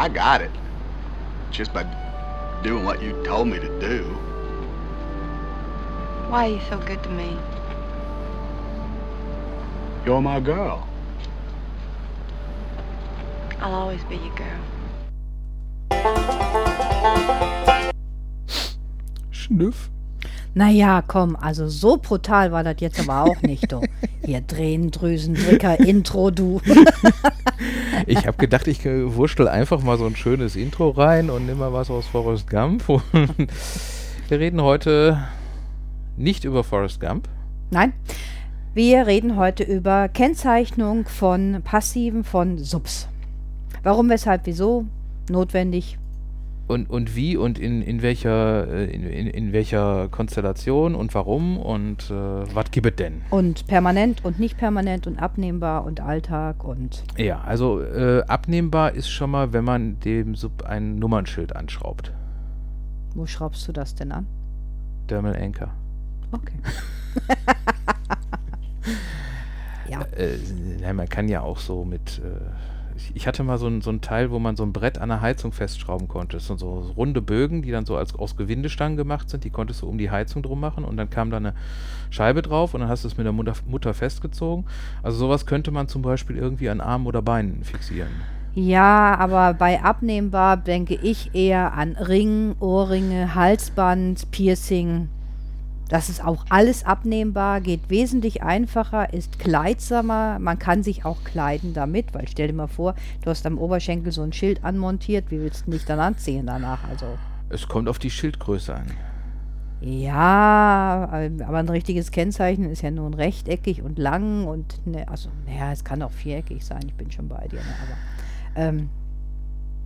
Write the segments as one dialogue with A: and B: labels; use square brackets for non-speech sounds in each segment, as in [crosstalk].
A: I
B: got it. Just by doing what you told me to do.
A: Why are you so good to me?
B: You're my girl.
A: I'll always be your girl.
C: Schnüff.
D: Naja, komm, also so brutal war das jetzt aber auch nicht, du. Hier Tränendrüsendrücker, Intro, du. [laughs]
C: Ich habe gedacht, ich wurschtel einfach mal so ein schönes Intro rein und nimm mal was aus Forrest Gump. [laughs] Wir reden heute nicht über Forrest Gump.
D: Nein, wir reden heute über Kennzeichnung von Passiven von Subs. Warum, weshalb, wieso? Notwendig.
C: Und, und wie und in, in, welcher, äh, in, in, in welcher Konstellation und warum und äh, was gibt es denn?
D: Und permanent und nicht permanent und abnehmbar und Alltag und.
C: Ja, also äh, abnehmbar ist schon mal, wenn man dem Sub ein Nummernschild anschraubt.
D: Wo schraubst du das denn an?
C: Dermal Anchor.
D: Okay. [laughs] ja.
C: Äh, na, man kann ja auch so mit. Äh, ich, hatte mal so ein, so ein Teil, wo man so ein Brett an der Heizung festschrauben konnte. Das sind so runde Bögen, die dann so als, aus Gewindestangen gemacht sind. Die konntest du um die Heizung drum machen und dann kam da eine Scheibe drauf und dann hast du es mit der Mutter, Mutter festgezogen. Also sowas könnte man zum Beispiel irgendwie an Armen oder Beinen fixieren.
D: Ja, aber bei abnehmbar denke ich eher an Ring, Ohrringe, Halsband, Piercing. Das ist auch alles abnehmbar, geht wesentlich einfacher, ist kleidsamer. Man kann sich auch kleiden damit, weil stell dir mal vor, du hast am Oberschenkel so ein Schild anmontiert. Wie willst du dich dann anziehen danach? Also.
C: Es kommt auf die Schildgröße an.
D: Ja, aber ein richtiges Kennzeichen ist ja nun rechteckig und lang und ne, also, naja, es kann auch viereckig sein, ich bin schon bei dir, ne, aber ähm,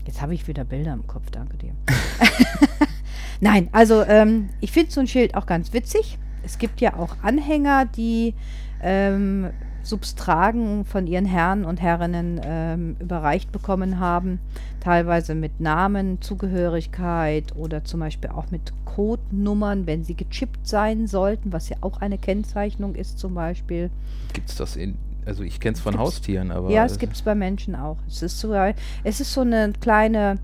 D: jetzt habe ich wieder Bilder im Kopf, danke dir. [laughs] Nein, also ähm, ich finde so ein Schild auch ganz witzig. Es gibt ja auch Anhänger, die ähm, Substragen von ihren Herren und Herrinnen ähm, überreicht bekommen haben, teilweise mit Namen, Zugehörigkeit oder zum Beispiel auch mit Codenummern, wenn sie gechippt sein sollten, was ja auch eine Kennzeichnung ist zum Beispiel.
C: Gibt es das in, also ich kenne es von
D: Gibt's-
C: Haustieren, aber.
D: Ja, es gibt es bei Menschen auch. Es ist so, es ist so eine kleine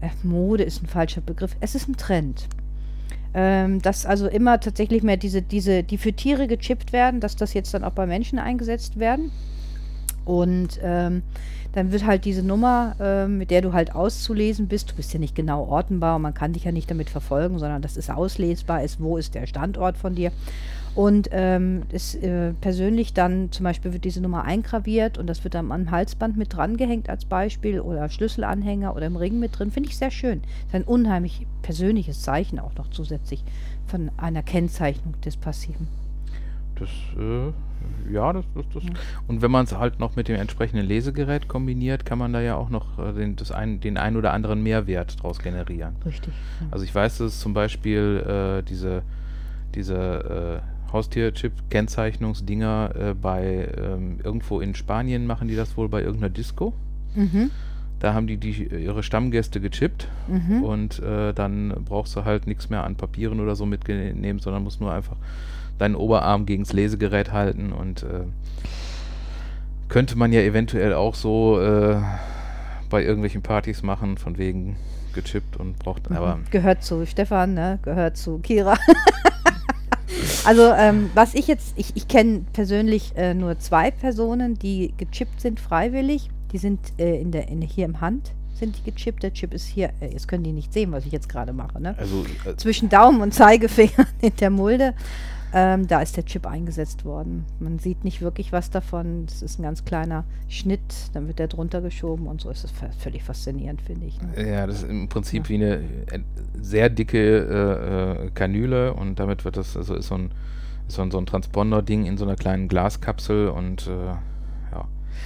D: äh, Mode ist ein falscher Begriff. Es ist ein Trend. Ähm, dass also immer tatsächlich mehr diese, diese, die für Tiere gechippt werden, dass das jetzt dann auch bei Menschen eingesetzt werden. Und ähm, dann wird halt diese Nummer, ähm, mit der du halt auszulesen bist, du bist ja nicht genau ortenbar und man kann dich ja nicht damit verfolgen, sondern das ist auslesbar, ist, wo ist der Standort von dir. Und ähm, ist äh, persönlich dann zum Beispiel wird diese Nummer eingraviert und das wird dann am Halsband mit dran gehängt als Beispiel oder Schlüsselanhänger oder im Ring mit drin. Finde ich sehr schön. Ist ein unheimlich persönliches Zeichen auch noch zusätzlich von einer Kennzeichnung des Passiven.
C: Das, äh, ja, das, das, das. Und wenn man es halt noch mit dem entsprechenden Lesegerät kombiniert, kann man da ja auch noch äh, den, das ein, den ein oder anderen Mehrwert draus generieren.
D: Richtig. ja.
C: Also ich weiß, dass es zum Beispiel äh, diese, diese äh, Haustier-Chip-Kennzeichnungsdinger äh, bei ähm, irgendwo in Spanien machen die das wohl bei irgendeiner Disco.
D: Mhm.
C: Da haben die, die ihre Stammgäste gechippt
D: Mhm.
C: und äh, dann brauchst du halt nichts mehr an Papieren oder so mitnehmen, sondern musst nur einfach deinen Oberarm gegens Lesegerät halten und äh, könnte man ja eventuell auch so äh, bei irgendwelchen Partys machen, von wegen gechippt und braucht, aber
D: Mhm. Gehört zu Stefan, ne? Gehört zu Kira. [laughs] also, ähm, was ich jetzt, ich, ich kenne persönlich äh, nur zwei Personen, die gechippt sind freiwillig. Die sind äh, in der, in, hier im Hand, sind die gechippt. Der Chip ist hier, äh, jetzt können die nicht sehen, was ich jetzt gerade mache, ne?
C: also äh,
D: Zwischen Daumen und Zeigefinger [laughs] in der Mulde. Ähm, da ist der Chip eingesetzt worden. Man sieht nicht wirklich was davon. Das ist ein ganz kleiner Schnitt, dann wird der drunter geschoben und so ist es völlig faszinierend, finde ich. Ne?
C: Ja, das ist im Prinzip wie eine äh, sehr dicke äh, äh, Kanüle und damit wird das, also ist so ein, ist so ein, so ein Transponder-Ding in so einer kleinen Glaskapsel und äh, ja.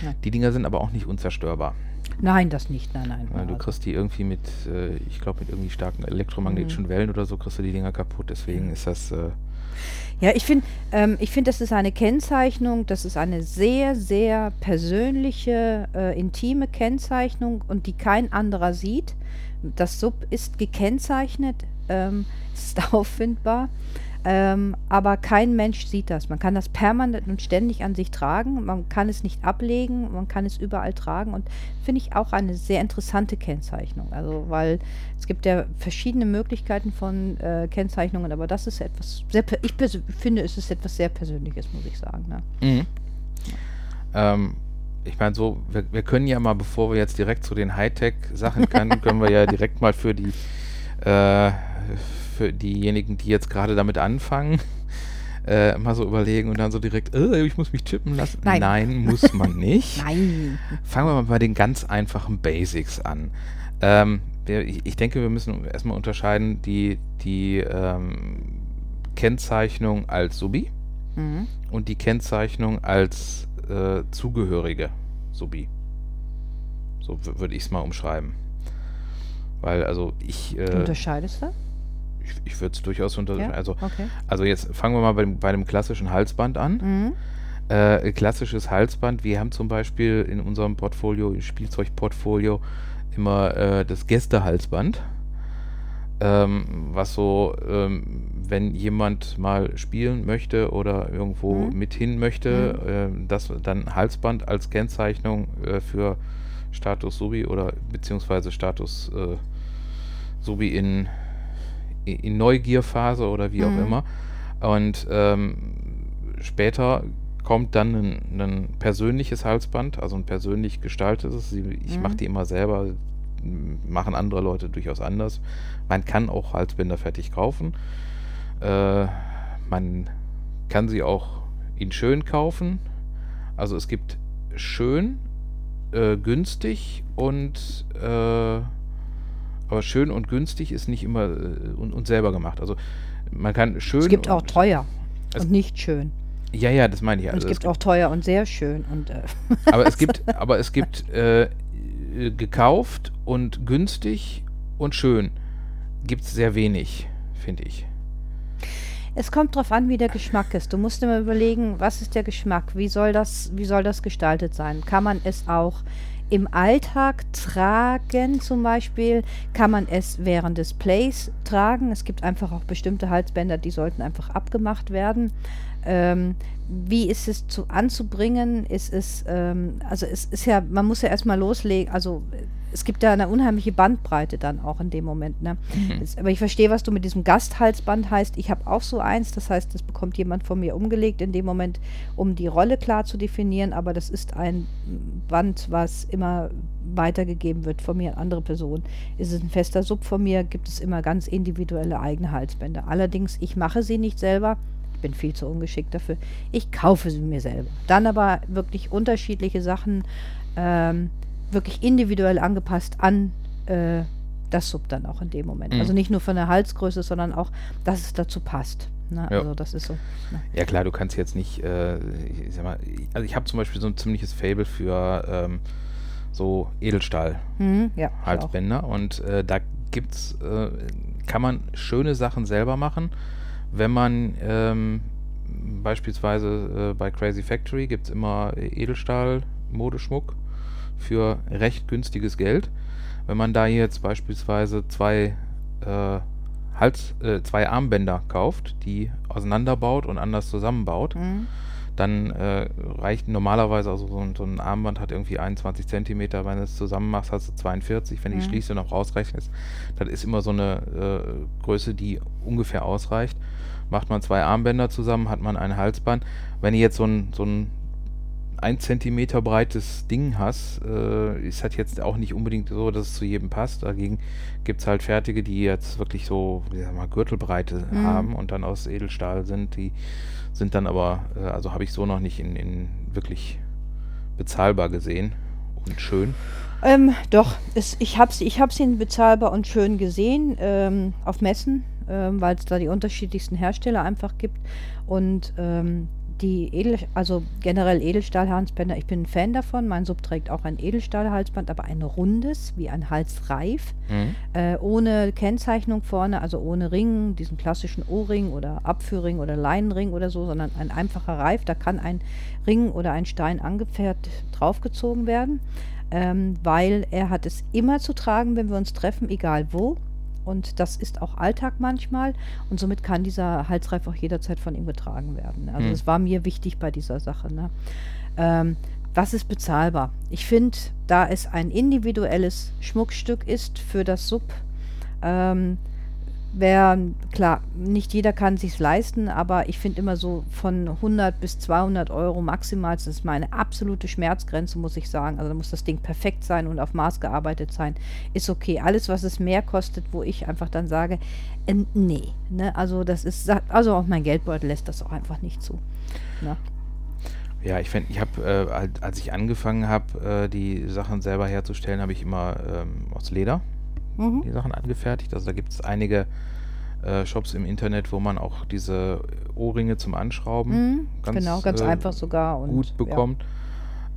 D: Ja.
C: Die Dinger sind aber auch nicht unzerstörbar.
D: Nein, das nicht, nein, nein.
C: Ja, du
D: Also-
C: kriegst die irgendwie mit, äh, ich glaube mit irgendwie starken elektromagnetischen Wellen oder so, kriegst du die Dinger kaputt. Deswegen ist das, äh,
D: Ja, ich finde, ähm, ich finde, das ist eine Kennzeichnung, das ist eine sehr, sehr persönliche, äh, intime Kennzeichnung und die kein anderer sieht. Das Sub ist gekennzeichnet ähm, [laughs] ist auffindbar. Ähm, aber kein Mensch sieht das. Man kann das permanent und ständig an sich tragen. Man kann es nicht ablegen. Man kann es überall tragen. Und finde ich auch eine sehr interessante Kennzeichnung. Also, weil es gibt ja verschiedene Möglichkeiten von äh, Kennzeichnungen, aber das ist etwas sehr, ich finde, es ist etwas sehr Persönliches, muss ich sagen. Ne?
C: Mhm. Ähm, ich meine, so, wir, wir können ja mal, bevor wir jetzt direkt zu den Hightech-Sachen können, können wir ja direkt mal für die äh, für diejenigen, die jetzt gerade damit anfangen, [laughs] äh, mal so überlegen und dann so direkt, äh, ich muss mich chippen lassen.
D: Nein.
C: muss man nicht. [laughs]
D: Nein.
C: Fangen wir mal bei den ganz einfachen Basics an. Ähm, ich denke, wir müssen erstmal unterscheiden die, die ähm, Kennzeichnung als Subi
D: Mhm.
C: und die Kennzeichnung als äh, zugehörige Subi. So würde ich es mal umschreiben. Weil, also ich,
D: Du
C: äh,
D: unterscheidest da?
C: Ich, ich würde es durchaus unterscheiden.
D: Ja?
C: Also,
D: Okay.
C: also jetzt fangen wir mal bei, dem- bei dem klassischen Halsband an.
D: Mhm.
C: Äh, klassisches Halsband. Wir haben zum Beispiel in unserem Portfolio, Spielzeugportfolio, immer äh, das Gästehalsband. Ähm, was so, ähm, wenn jemand mal spielen möchte oder irgendwo
D: Mhm.
C: mit hin möchte, äh, das dann Halsband als Kennzeichnung äh, für Status Subi oder beziehungsweise Status äh, Subi in, in Neugierphase oder wie auch
D: Mhm.
C: immer. Und ähm, später kommt dann ein, ein persönliches Halsband, also ein persönlich gestaltetes. Ich
D: Mhm.
C: mache die immer selber, machen andere Leute durchaus anders. Man kann auch Halsbänder fertig kaufen. Äh, man kann sie auch in schön kaufen. Also es gibt schön, äh, günstig und äh, aber schön und günstig ist nicht immer äh, und, und selber gemacht. Also man kann schön.
D: Es gibt auch teuer
C: Es-
D: und nicht schön.
C: Ja, ja, das meine ich.
D: Und
C: Also
D: es gibt auch teuer und sehr schön. Und äh, [laughs]
C: aber es gibt, [laughs] aber es gibt äh, äh, gekauft und günstig und schön. Gibt es sehr wenig, finde ich.
D: es kommt drauf an, wie der Geschmack ist. Du musst immer überlegen, was ist der Geschmack? Wie soll das, wie soll das gestaltet sein? Kann man es auch im Alltag tragen zum Beispiel? Kann man es während des Plays tragen? Es gibt einfach auch bestimmte Halsbänder, die sollten einfach abgemacht werden. Ähm, wie ist es zu anzubringen? Ist es, ähm, also es ist ja, man muss ja erstmal loslegen, also es gibt ja eine unheimliche Bandbreite dann auch in dem Moment. Ne? Es, aber ich verstehe, was du mit diesem Gasthalsband heißt. Ich habe auch so eins, das heißt, das bekommt jemand von mir umgelegt in dem Moment, um die Rolle klar zu definieren, aber das ist ein Band, was immer weitergegeben wird von mir an andere Personen. Ist es ein fester Sub von mir, gibt es immer ganz individuelle eigene Halsbänder. Allerdings, ich mache sie nicht selber. Bin viel zu ungeschickt dafür. Ich kaufe sie mir selber. Dann aber wirklich unterschiedliche Sachen, ähm, wirklich individuell angepasst an äh, das Sub dann auch in dem Moment.
C: Mhm.
D: Also nicht nur von der Halsgröße, sondern auch, dass es dazu passt. Ne?
C: Ja.
D: Also das ist so. Ne?
C: Ja klar, du kannst jetzt nicht, äh, ich sag mal, also ich habe zum Beispiel so ein ziemliches Fable für ähm, so Edelstahl.
D: Mhm, ja.
C: Halsbänder und äh, da gibt's, äh, kann man schöne Sachen selber machen, wenn man ähm, beispielsweise äh, bei Crazy Factory gibt es immer Edelstahl-Modeschmuck für recht günstiges Geld. Wenn man da jetzt beispielsweise zwei äh, Hals, äh, zwei Armbänder kauft, die auseinanderbaut und anders zusammenbaut,
D: Mhm.
C: Dann äh, reicht normalerweise, also so ein, so ein Armband hat irgendwie 21 Zentimeter, wenn du es zusammen machst, hast du 42, wenn du die
D: Mhm.
C: Schließe noch rausrechnest, das ist immer so eine äh, Größe, die ungefähr ausreicht. Macht man zwei Armbänder zusammen, hat man ein Halsband. Wenn du jetzt so ein, so ein 1 Zentimeter breites Ding hast, äh, ist das jetzt auch nicht unbedingt so, dass es zu jedem passt. Dagegen gibt es halt fertige, die jetzt wirklich so, wie sag mal, Gürtelbreite
D: Mhm.
C: haben und dann aus Edelstahl sind. Die sind dann aber, äh, also habe ich so noch nicht in, in wirklich bezahlbar gesehen und schön.
D: Ähm, doch, es, ich habe ich hab sie in bezahlbar und schön gesehen ähm, auf Messen, ähm, weil es da die unterschiedlichsten Hersteller einfach gibt. Und ähm, die Edel, also generell Edelstahlhalsbänder, ich bin ein Fan davon. Mein Sub trägt auch ein Edelstahlhalsband, aber ein rundes, wie ein Halsreif,
C: Mhm.
D: äh, ohne Kennzeichnung vorne, also ohne Ring, diesen klassischen O-Ring oder Abführring oder Leinenring oder so, sondern ein einfacher Reif. Da kann ein Ring oder ein Stein angepferrt draufgezogen werden, ähm, weil er hat es immer zu tragen, wenn wir uns treffen, egal wo. Und das ist auch Alltag manchmal. Und somit kann dieser Halsreif auch jederzeit von ihm getragen werden. Also
C: Hm.
D: das war mir wichtig bei dieser Sache. Ne? Ähm, was ist bezahlbar? Ich finde, da es ein individuelles Schmuckstück ist für das Sub, ähm, wer, klar, nicht jeder kann sich leisten, aber ich finde immer so von 100 bis 200 Euro maximal, das ist meine absolute Schmerzgrenze, muss ich sagen. Also da muss das Ding perfekt sein und auf Maß gearbeitet sein, ist okay. Alles, was es mehr kostet, wo ich einfach dann sage, äh, nee, ne? also das ist, also auch mein Geldbeutel lässt das auch einfach nicht zu. Ne?
C: Ja, ich finde, ich habe, äh, als- als ich angefangen habe, äh, die Sachen selber herzustellen, habe ich immer ähm, aus Leder
D: Mhm.
C: die Sachen angefertigt. Also da gibt es einige äh, Shops im Internet, wo man auch diese Ohrringe zum Anschrauben
D: Mhm,
C: ganz,
D: genau, ganz
C: äh,
D: einfach sogar. Und,
C: gut
D: ja.
C: bekommt.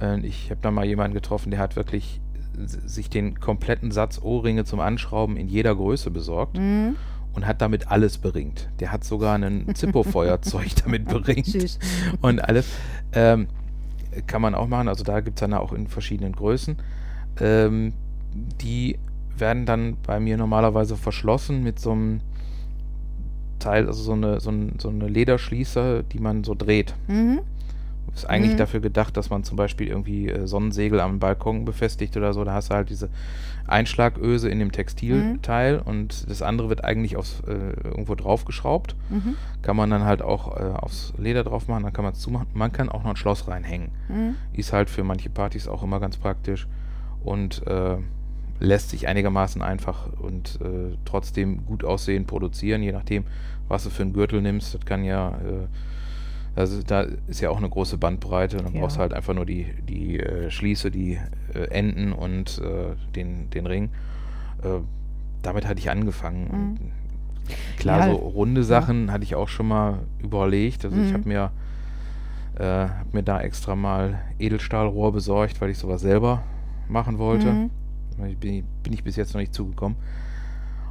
C: Äh, ich habe da mal jemanden getroffen, der hat wirklich sich den kompletten Satz Ohrringe zum Anschrauben in jeder Größe besorgt
D: Mhm.
C: und hat damit alles beringt. Der hat sogar ein [laughs] Zippo-Feuerzeug damit [laughs] beringt
D: Süß.
C: und alles. Ähm, kann man auch machen, also da gibt es dann auch in verschiedenen Größen. Ähm, die werden dann bei mir normalerweise verschlossen mit so einem Teil, also so eine, so, ein, so eine Lederschließer, die man so dreht.
D: Mhm.
C: Ist eigentlich
D: Mhm.
C: dafür gedacht, dass man zum Beispiel irgendwie äh, Sonnensegel am Balkon befestigt oder so. Da hast du halt diese Einschlagöse in dem Textilteil und das andere wird eigentlich aufs, äh, irgendwo draufgeschraubt.
D: Mhm.
C: Kann man dann halt auch äh, aufs Leder drauf machen, dann kann man es zumachen. Man kann auch noch ein Schloss reinhängen.
D: Mhm.
C: Ist halt für manche Partys auch immer ganz praktisch und äh, lässt sich einigermaßen einfach und äh, trotzdem gut aussehen produzieren, je nachdem, was du für einen Gürtel nimmst. Das kann ja, äh, also da ist ja auch eine große Bandbreite. Dann
D: Ja.
C: brauchst du halt einfach nur die, die äh, Schließe, die äh, Enden und äh, den, den Ring. Äh, damit hatte ich angefangen.
D: Mhm.
C: Klar,
D: Ja,
C: so runde Sachen hatte ich auch schon mal überlegt. Also ich
D: Mhm.
C: habe mir hab mir da extra mal Edelstahlrohr besorgt, weil ich sowas selber machen wollte.
D: Mhm.
C: Bin, bin ich bis jetzt noch nicht zugekommen.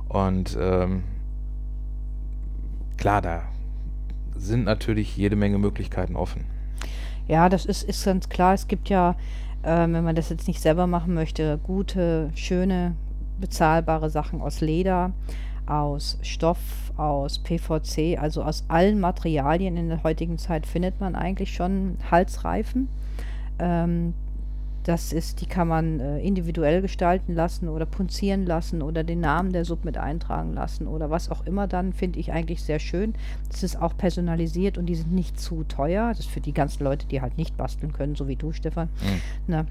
C: Und ähm, klar, da sind natürlich jede Menge Möglichkeiten offen.
D: Ja, das ist, ist ganz klar. Es gibt ja, ähm, wenn man das jetzt nicht selber machen möchte, gute, schöne, bezahlbare Sachen aus Leder, aus Stoff, aus PVC, also aus allen Materialien in der heutigen Zeit findet man eigentlich schon Halsreifen. Ähm, das ist, die kann man äh, individuell gestalten lassen oder punzieren lassen oder den Namen der Sub mit eintragen lassen oder was auch immer dann, finde ich eigentlich sehr schön. Das ist auch personalisiert und die sind nicht zu teuer. Das ist für die ganzen Leute, die halt nicht basteln können, so wie du, Stefan.
C: Mhm.
D: Na,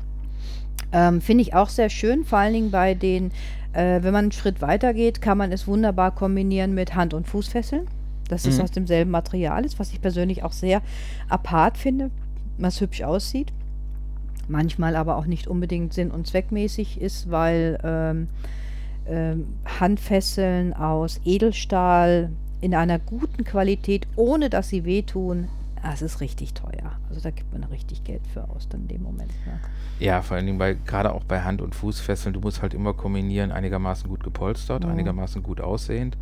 D: ähm, finde ich auch sehr schön, vor allen Dingen bei den, äh, wenn man einen Schritt weiter geht, kann man es wunderbar kombinieren mit Hand- und Fußfesseln. Das ist
C: Mhm.
D: aus demselben Material ist, was ich persönlich auch sehr apart finde, was hübsch aussieht manchmal aber auch nicht unbedingt sinn- und zweckmäßig ist, weil ähm, ähm, Handfesseln aus Edelstahl in einer guten Qualität, ohne dass sie wehtun, das ist richtig teuer. Also da gibt man richtig Geld für aus dann in dem Moment. Ne?
C: Ja, vor allen Dingen bei, gerade auch bei Hand- und Fußfesseln, du musst halt immer kombinieren, einigermaßen gut gepolstert,
D: Mhm.
C: einigermaßen gut aussehend.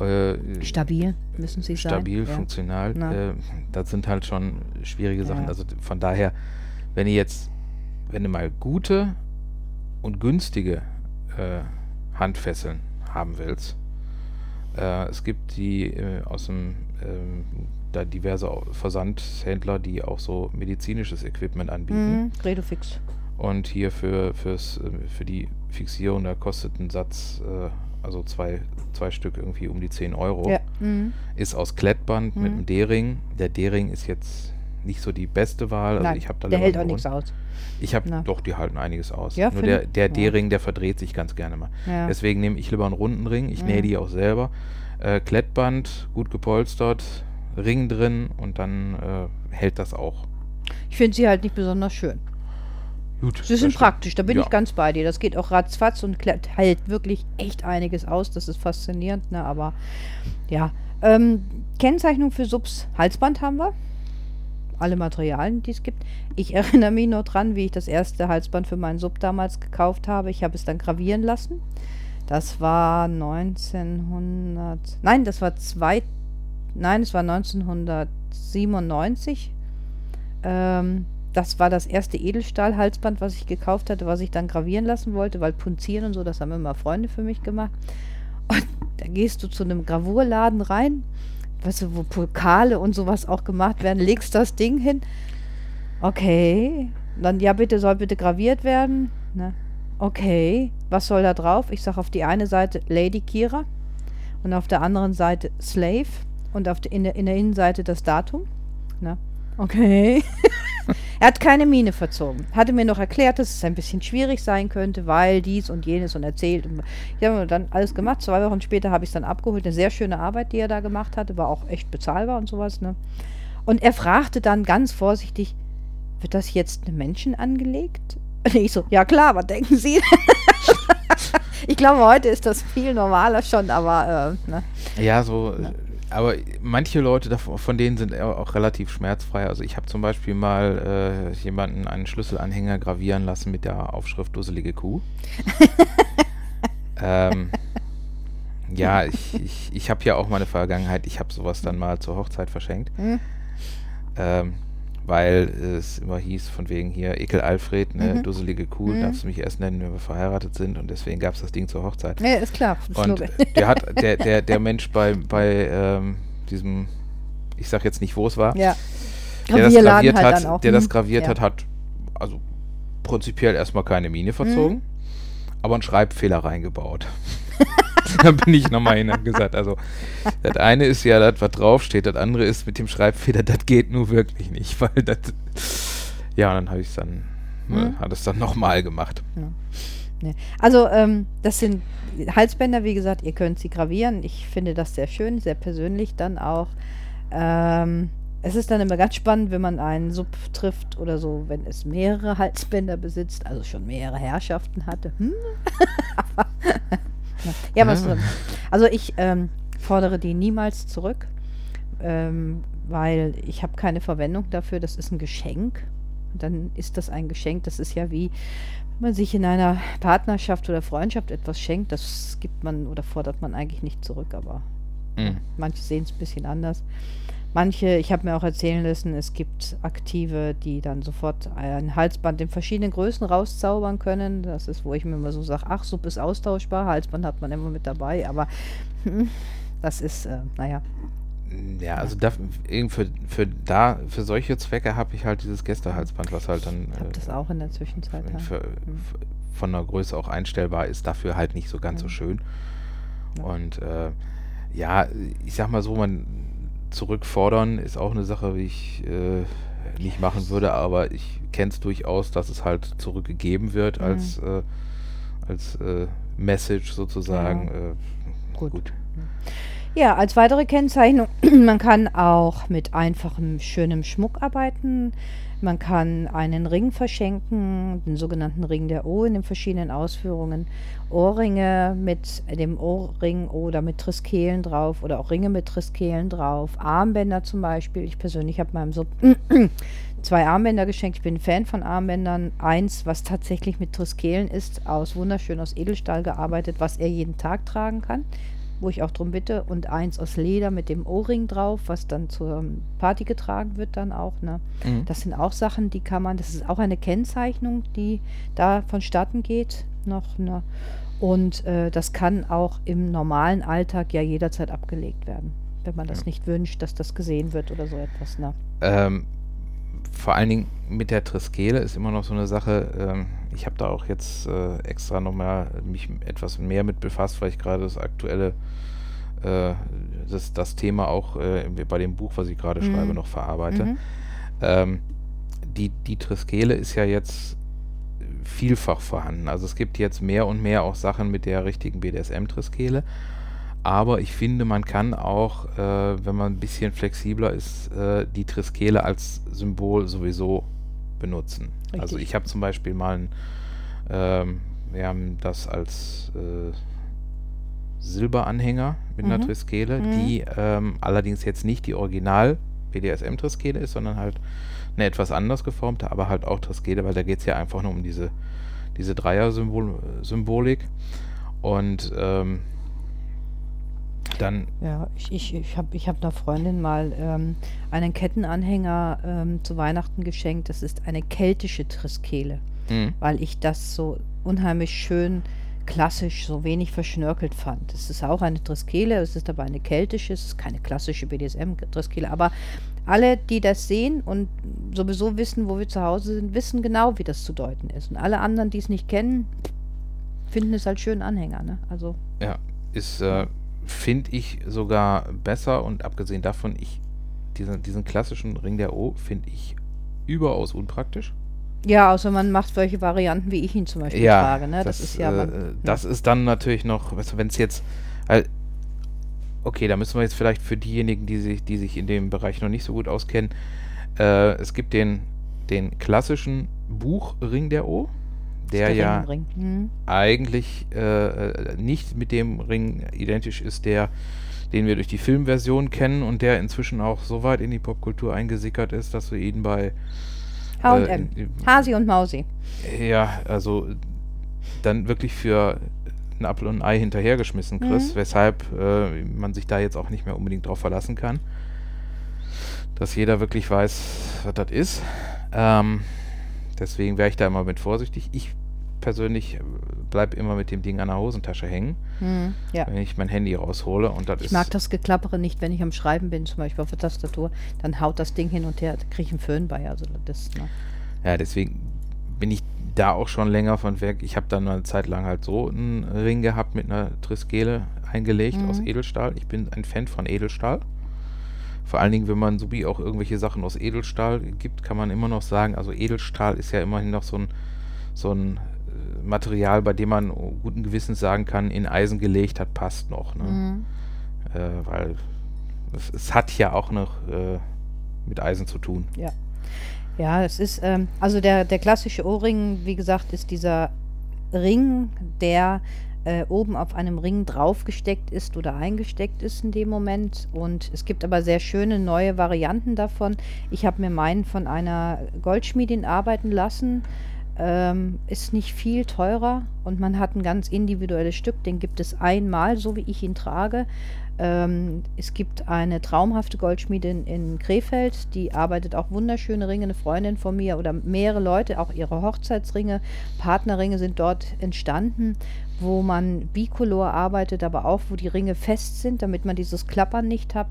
C: Äh,
D: Stabil müssen sie sein.
C: stabil,
D: ja.
C: funktional.
D: Na.
C: Äh, das sind halt schon schwierige Sachen.
D: Ja.
C: Also von daher, wenn ihr jetzt, wenn du mal gute und günstige äh, Handfesseln haben willst, äh, es gibt die äh, aus dem ähm, da diverse Versandhändler, die auch so medizinisches Equipment anbieten.
D: Mhm, Redofix.
C: Und hier für, fürs, äh, für die Fixierung, da kostet ein Satz, äh, also zwei, zwei Stück irgendwie um die 10 Euro.
D: Ja. Mhm.
C: Ist aus Klettband mit
D: Mhm.
C: einem D-Ring. Der D-Ring ist jetzt nicht so die beste Wahl. Also
D: Nein,
C: ich habe da
D: der hält auch nichts aus.
C: Ich habe doch, die halten einiges aus.
D: Ja,
C: Nur der, der
D: Ja.
C: D-Ring, der verdreht sich ganz gerne mal.
D: Ja.
C: Deswegen nehme ich lieber einen runden Ring. Ich nähe
D: Mhm.
C: die auch selber. Äh, Klettband, gut gepolstert, Ring drin und dann äh, hält das auch.
D: Ich finde sie halt nicht besonders schön.
C: Gut.
D: Sie sind praktisch, da bin
C: Ja.
D: ich ganz bei dir. Das geht auch ratzfatz und klä- hält wirklich echt einiges aus. Das ist faszinierend, ne? Aber ja. Ähm, Kennzeichnung für Subs Halsband haben wir. Alle Materialien, die es gibt. Ich [laughs] erinnere mich noch dran, wie ich das erste Halsband für meinen Sub damals gekauft habe. Ich habe es dann gravieren lassen. Das war 1900. Nein, das war zwei. Nein, es war 1997. Ähm, das war das erste Edelstahl-Halsband, was ich gekauft hatte, was ich dann gravieren lassen wollte, weil punzieren und so, das haben immer Freunde für mich gemacht. Und da gehst du zu einem Gravurladen rein, weißt du, wo Pokale und sowas auch gemacht werden, legst das Ding hin. Okay. Dann, ja, bitte, soll bitte graviert werden. Ne? Okay. Was soll da drauf? Ich sage auf die eine Seite Lady Kira und auf der anderen Seite Slave und auf der, in, der, in der Innenseite das Datum. Ne? Okay. [laughs] er hat keine Miene verzogen. Hatte mir noch erklärt, dass es ein bisschen schwierig sein könnte, weil dies und jenes und erzählt. Und ich habe dann alles gemacht. Zwei Wochen später habe ich es dann abgeholt. Eine sehr schöne Arbeit, die er da gemacht hatte. War auch echt bezahlbar und sowas. Ne? Und er fragte dann ganz vorsichtig, wird das jetzt einem Menschen angelegt? Und ich so, ja klar, was denken Sie? [laughs] ich glaube, heute ist das viel normaler schon, aber äh, ne?
C: Ja, so. Ja. Aber manche Leute von denen sind auch relativ schmerzfrei. Also ich habe zum Beispiel mal äh, jemanden einen Schlüsselanhänger gravieren lassen mit der Aufschrift Dusselige Kuh. [laughs] ähm, ja, ich, ich, ich habe ja auch meine Vergangenheit. Ich habe sowas dann mal zur Hochzeit verschenkt. Mhm. Ähm, weil es immer hieß, von wegen hier, Ekel Alfred, ne, mhm. dusselige Kuh, mhm. darfst du mich erst nennen, wenn wir verheiratet sind und deswegen gab es das Ding zur Hochzeit.
D: Ja, ist klar.
C: Und der hat, [laughs] der, der, der Mensch bei, bei ähm, diesem, ich sag jetzt nicht, wo es war,
D: ja.
C: der das graviert halt hat, der das mhm. graviert ja. hat, hat also prinzipiell erstmal keine Mine verzogen, mhm. aber einen Schreibfehler reingebaut. [laughs] da bin ich nochmal hin und gesagt, also das eine ist ja das, was draufsteht, das andere ist mit dem Schreibfehler, das geht nur wirklich nicht, weil das, ja, und dann habe ich es dann, ne, mhm. hat es dann nochmal gemacht. Ja.
D: Nee. Also ähm, das sind Halsbänder, wie gesagt, ihr könnt sie gravieren. Ich finde das sehr schön, sehr persönlich dann auch. Ähm, es ist dann immer ganz spannend, wenn man einen Sub trifft oder so, wenn es mehrere Halsbänder besitzt, also schon mehrere Herrschaften hatte. Hm? [laughs] Ja, was, also ich ähm, fordere die niemals zurück, ähm, weil ich habe keine Verwendung dafür. Das ist ein Geschenk. Dann ist das ein Geschenk. Das ist ja wie man sich in einer Partnerschaft oder Freundschaft etwas schenkt. Das gibt man oder fordert man eigentlich nicht zurück. Aber mhm. manche sehen es ein bisschen anders. Manche, ich habe mir auch erzählen lassen, es gibt Aktive, die dann sofort ein Halsband in verschiedenen Größen rauszaubern können. Das ist, wo ich mir immer so sage, ach, Sub ist austauschbar, Halsband hat man immer mit dabei, aber hm, das ist, äh, naja.
C: Ja, also da, für, für, da, für solche Zwecke habe ich halt dieses Gästehalsband, was halt dann.
D: Ich habe äh, das auch in der Zwischenzeit.
C: Für, ja. Von der Größe auch einstellbar ist, dafür halt nicht so ganz ja. so schön. Ja. Und äh, ja, ich sag mal so, man zurückfordern ist auch eine Sache, die ich äh, nicht machen würde, aber ich kenne es durchaus, dass es halt zurückgegeben wird mhm. als, äh, als äh, Message sozusagen. Ja. Äh, gut. gut.
D: Ja, als weitere Kennzeichnung, [clears throat] man kann auch mit einfachem, schönem Schmuck arbeiten. Man kann einen Ring verschenken, den sogenannten Ring der O in den verschiedenen Ausführungen. Ohrringe mit dem Ohrring oder mit Triskelen drauf oder auch Ringe mit Triskelen drauf. Armbänder zum Beispiel. Ich persönlich habe meinem so [clears throat] zwei Armbänder geschenkt. Ich bin Fan von Armbändern. Eins, was tatsächlich mit Triskelen ist, aus wunderschön aus Edelstahl gearbeitet, was er jeden Tag tragen kann wo ich auch drum bitte. Und eins aus Leder mit dem Ohrring drauf, was dann zur Party getragen wird dann auch. Ne? Mhm. Das sind auch Sachen, die kann man, das ist auch eine Kennzeichnung, die da vonstatten geht noch. Ne? Und äh, das kann auch im normalen Alltag ja jederzeit abgelegt werden, wenn man das ja. nicht wünscht, dass das gesehen wird oder so etwas. Ne?
C: Ähm, vor allen Dingen mit der Triskele ist immer noch so eine Sache. Ähm, ich habe da auch jetzt äh, extra nochmal mich etwas mehr mit befasst, weil ich gerade das aktuelle, äh, das, das Thema auch äh, bei dem Buch, was ich gerade mhm. schreibe, noch verarbeite. Mhm. Ähm, die, die Triskele ist ja jetzt vielfach vorhanden. Also es gibt jetzt mehr und mehr auch Sachen mit der richtigen BDSM-Triskele. Aber ich finde, man kann auch, äh, wenn man ein bisschen flexibler ist, äh, die Triskele als Symbol sowieso benutzen. Richtig. Also ich habe zum Beispiel mal ein, ähm, wir haben das als äh, Silberanhänger mit mhm. einer Triskele, mhm. die ähm, allerdings jetzt nicht die Original BDSM-Triskele ist, sondern halt eine etwas anders geformte, aber halt auch Triskele, weil da geht es ja einfach nur um diese, diese Dreier-Symbolik. Und ähm, dann.
D: Ja, ich, ich, ich habe ich hab einer Freundin mal ähm, einen Kettenanhänger ähm, zu Weihnachten geschenkt. Das ist eine keltische Triskele, mhm. weil ich das so unheimlich schön klassisch so wenig verschnörkelt fand. Es ist auch eine Triskele, es ist aber eine keltische, es ist keine klassische BDSM-Triskele, aber alle, die das sehen und sowieso wissen, wo wir zu Hause sind, wissen genau, wie das zu deuten ist. Und alle anderen, die es nicht kennen, finden es halt schön Anhänger. Ne? Also
C: Ja, ist, äh, finde ich sogar besser und abgesehen davon, ich, diesen, diesen klassischen Ring der O finde ich überaus unpraktisch.
D: ja, außer man macht solche Varianten, wie ich ihn zum Beispiel
C: Ja,
D: trage. Ne? Das, ist ja,
C: äh,
D: man,
C: das ist dann natürlich noch, wenn es jetzt, halt, okay, da müssen wir jetzt vielleicht für diejenigen, die sich, die sich in dem Bereich noch nicht so gut auskennen, äh, es gibt den, den klassischen Buchring der O, der,
D: Ring
C: ja.
D: Mhm.
C: eigentlich äh, nicht mit dem Ring identisch ist, der, den wir durch die Filmversion kennen und der inzwischen auch so weit in die Popkultur eingesickert ist, dass wir ihn bei
D: H&M.
C: äh,
D: Hasi und Mausi.
C: ja, also dann wirklich für ein Apfel und ein Ei hinterhergeschmissen kriegst,
D: Mhm.
C: weshalb äh, man sich da jetzt auch nicht mehr unbedingt drauf verlassen kann, dass jeder wirklich weiß, was das ist. Ähm, deswegen wäre ich da immer mit vorsichtig. Ich persönlich bleibe immer mit dem Ding an der Hosentasche hängen,
D: Mhm. Ja.
C: wenn ich mein Handy raushole und das
D: Ich mag das Geklappere nicht, wenn ich am Schreiben bin, zum Beispiel auf der Tastatur. Dann haut das Ding hin und her, kriege ich einen Föhn bei. Also das, ne?
C: Ja, deswegen bin ich da auch schon länger von weg. Ich habe dann eine Zeit lang halt so einen Ring gehabt mit einer Triskele eingelegt aus
D: Mhm.
C: Edelstahl. Ich bin ein Fan von Edelstahl. Vor allen Dingen, wenn man Subi auch irgendwelche Sachen aus Edelstahl gibt, kann man immer noch sagen, also Edelstahl ist ja immerhin noch so ein, so ein äh, Material, bei dem man guten Gewissens sagen kann, in Eisen gelegt hat, passt noch. Ne?
D: Mhm.
C: Äh, weil es, es hat ja auch noch äh, mit Eisen zu tun.
D: Ja, es ist, ähm, also der, der klassische Ohrring, wie gesagt, ist dieser Ring, der äh, oben auf einem Ring draufgesteckt ist oder eingesteckt ist in dem Moment. Und es gibt aber sehr schöne neue Varianten davon. Ich habe mir meinen von einer Goldschmiedin arbeiten lassen. Ähm, ist nicht viel teurer und man hat ein ganz individuelles Stück. Den gibt es einmal, so wie ich ihn trage. Ähm, es gibt eine traumhafte Goldschmiedin in Krefeld, die arbeitet auch wunderschöne Ringe, eine Freundin von mir oder mehrere Leute, auch ihre Hochzeitsringe, Partnerringe sind dort entstanden, wo man bicolor arbeitet, aber auch wo die Ringe fest sind, damit man dieses Klappern nicht hat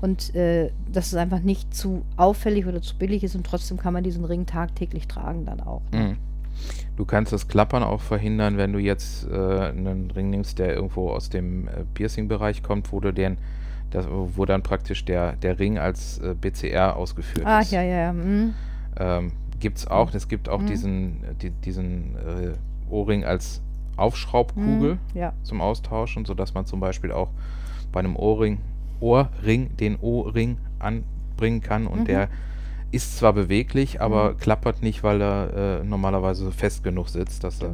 D: und äh, dass es einfach nicht zu auffällig oder zu billig ist und trotzdem kann man diesen Ring tagtäglich tragen dann auch. ne?
C: Mhm. Du kannst das Klappern auch verhindern, wenn du jetzt äh, einen Ring nimmst, der irgendwo aus dem äh, Piercing-Bereich kommt, wo du den, das, wo dann praktisch der, der Ring als äh, BCR ausgeführt
D: Ah,
C: ist.
D: ja, ja, ja. mhm.
C: Ähm, Gibt es auch. Es gibt auch
D: Mhm.
C: diesen, die, diesen äh, Ohrring als Aufschraubkugel
D: Mhm. Ja.
C: zum Austauschen, sodass man zum Beispiel auch bei einem Ohrring, Ohrring den O-Ring anbringen kann und
D: Mhm.
C: der ist zwar beweglich, aber
D: Mhm.
C: klappert nicht, weil er äh, normalerweise fest genug sitzt, dass er,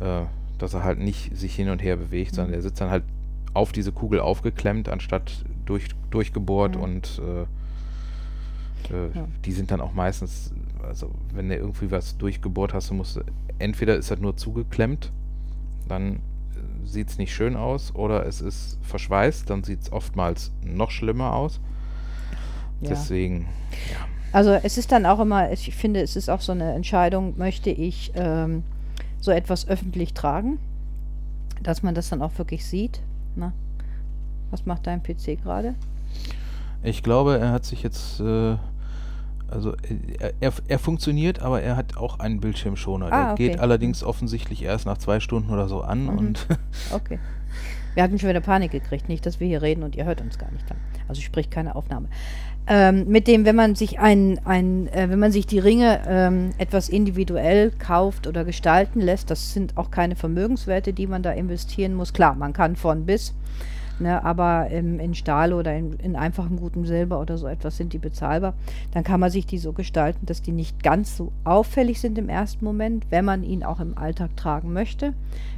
C: äh, dass er halt nicht sich hin und her bewegt, sondern
D: Mhm.
C: der sitzt dann halt auf diese Kugel aufgeklemmt, anstatt durch, durchgebohrt
D: Mhm.
C: und äh, äh,
D: Ja.
C: die sind dann auch meistens, also wenn du irgendwie was durchgebohrt hast, du musst, entweder ist das nur zugeklemmt, dann sieht es nicht schön aus, oder es ist verschweißt, dann sieht es oftmals noch schlimmer aus.
D: Ja.
C: Deswegen,
D: Also es ist dann auch immer, ich finde, es ist auch so eine Entscheidung, möchte ich ähm, so etwas öffentlich tragen, dass man das dann auch wirklich sieht. Na? Was macht dein PC gerade?
C: ich glaube, er hat sich jetzt, äh, also äh, er, er, er funktioniert, aber er hat auch einen Bildschirmschoner.
D: Ah,
C: Der
D: okay.
C: geht allerdings offensichtlich erst nach zwei Stunden oder so an
D: Mhm.
C: und [laughs]
D: Okay. Wir hatten schon wieder Panik gekriegt, nicht, dass wir hier reden und ihr hört uns gar nicht dann. Also sprich keine Aufnahme. Ähm, mit dem, wenn man sich ein, ein äh, wenn man sich die Ringe ähm, etwas individuell kauft oder gestalten lässt, das sind auch keine Vermögenswerte, die man da investieren muss. Klar, man kann von bis, ne, aber ähm, in Stahl oder in, in einfachem guten Silber oder so etwas sind die bezahlbar. Dann kann man sich die so gestalten, dass die nicht ganz so auffällig sind im ersten Moment, wenn man ihn auch im Alltag tragen möchte.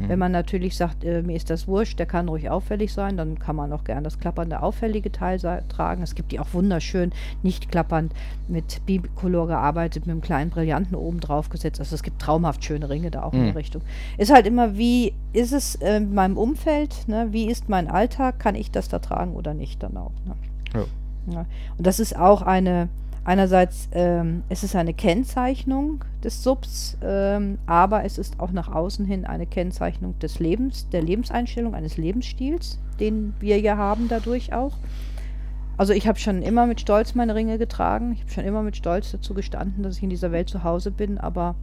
D: Wenn man natürlich sagt, äh, mir ist das wurscht, der kann ruhig auffällig sein, dann kann man auch gern das klappernde auffällige Teil tragen. Es gibt die auch wunderschön, nicht klappernd, mit Bicolor gearbeitet, mit einem kleinen Brillanten oben drauf gesetzt. Also es gibt traumhaft schöne Ringe da auch in
C: Mhm.
D: die Richtung. Ist halt immer, wie ist es äh, in meinem Umfeld, ne? wie ist mein Alltag, kann ich das da tragen oder nicht dann auch. Ne?
C: Ja.
D: Ja. Und das ist auch eine, Einerseits ähm, es ist eine Kennzeichnung des Subs, ähm, aber es ist auch nach außen hin eine Kennzeichnung des Lebens, der Lebenseinstellung, eines Lebensstils, den wir ja haben dadurch auch. Also ich habe schon immer mit Stolz meine Ringe getragen. Ich habe schon immer mit Stolz dazu gestanden, dass ich in dieser Welt zu Hause bin. Aber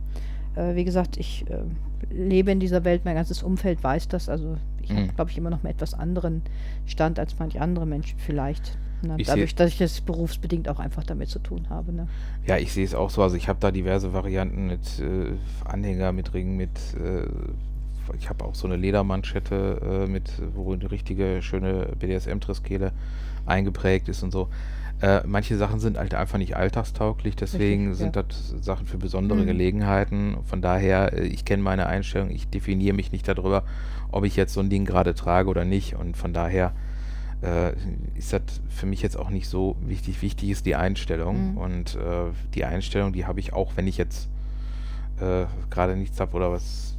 D: äh, wie gesagt, ich äh, lebe in dieser Welt, mein ganzes Umfeld weiß das. Also ich habe,
C: Mhm.
D: glaube ich, immer noch einen etwas anderen Stand als manche andere Menschen vielleicht. Ne? Dadurch, dass ich das berufsbedingt auch einfach damit zu tun habe. Ne?
C: Ja, ich sehe es auch so. Also ich habe da diverse Varianten mit äh, Anhänger, mit Ringen, mit äh, ich habe auch so eine Ledermanschette äh, mit, wo eine richtige schöne BDSM-Triskele eingeprägt ist und so. Äh, manche Sachen sind halt einfach nicht alltagstauglich, deswegen
D: Richtig,
C: sind
D: ja.
C: das Sachen für besondere
D: Mhm.
C: Gelegenheiten. Von daher, äh, ich kenne meine Einstellung, ich definiere mich nicht darüber, ob ich jetzt so ein Ding gerade trage oder nicht. Und von daher äh, ist das für mich jetzt auch nicht so wichtig. Wichtig ist die Einstellung.
D: Mhm.
C: Und äh, die Einstellung, die habe ich auch, wenn ich jetzt äh, gerade nichts habe oder was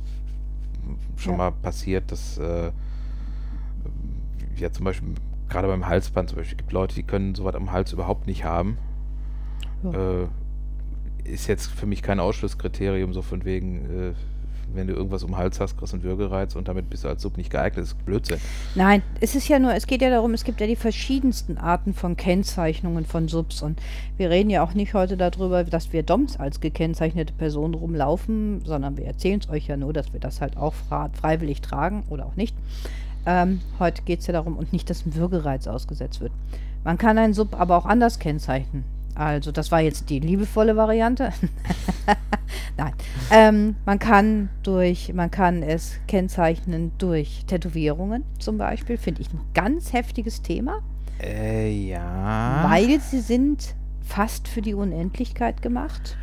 C: schon
D: Ja.
C: mal passiert, dass äh, ja zum Beispiel gerade beim Halsband zum Beispiel gibt Leute, die können sowas am Hals überhaupt nicht haben.
D: Ja.
C: Äh, ist jetzt für mich kein Ausschlusskriterium, so von wegen, äh, wenn du irgendwas um den Hals hast, kriegst du einen Würgereiz und damit bist du als Sub nicht geeignet. Das ist Blödsinn.
D: Nein, es ist ja nur, es geht ja darum, es gibt ja die verschiedensten Arten von Kennzeichnungen von Subs und wir reden ja auch nicht heute darüber, dass wir Doms als gekennzeichnete Person rumlaufen, sondern wir erzählen es euch ja nur, dass wir das halt auch freiwillig tragen oder auch nicht. Ähm, heute geht es ja darum und nicht, dass ein Würgereiz ausgesetzt wird. Man kann einen Sub aber auch anders kennzeichnen. Also das war jetzt die liebevolle Variante. [laughs] Nein. Ähm, man kann durch, man kann es kennzeichnen durch Tätowierungen zum Beispiel. Finde ich ein ganz heftiges Thema,
C: Äh, ja.
D: weil sie sind fast für die Unendlichkeit gemacht.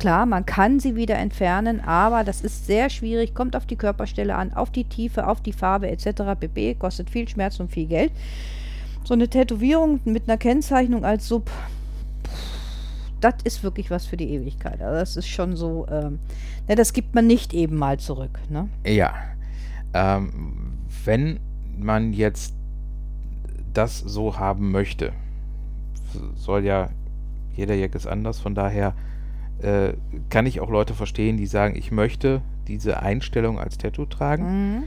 D: Klar, man kann sie wieder entfernen, aber das ist sehr schwierig, kommt auf die Körperstelle an, auf die Tiefe, auf die Farbe etc. pp. Kostet viel Schmerz und viel Geld. So eine Tätowierung mit einer Kennzeichnung als Sub, das ist wirklich was für die Ewigkeit. Also das ist schon so, ähm, ne, das gibt man nicht eben mal zurück. Ne?
C: Ja. Ähm, wenn man jetzt das so haben möchte, soll ja jeder Jack ist anders, von daher äh, kann ich auch Leute verstehen, die sagen, ich möchte diese Einstellung als Tattoo tragen.
D: Mhm.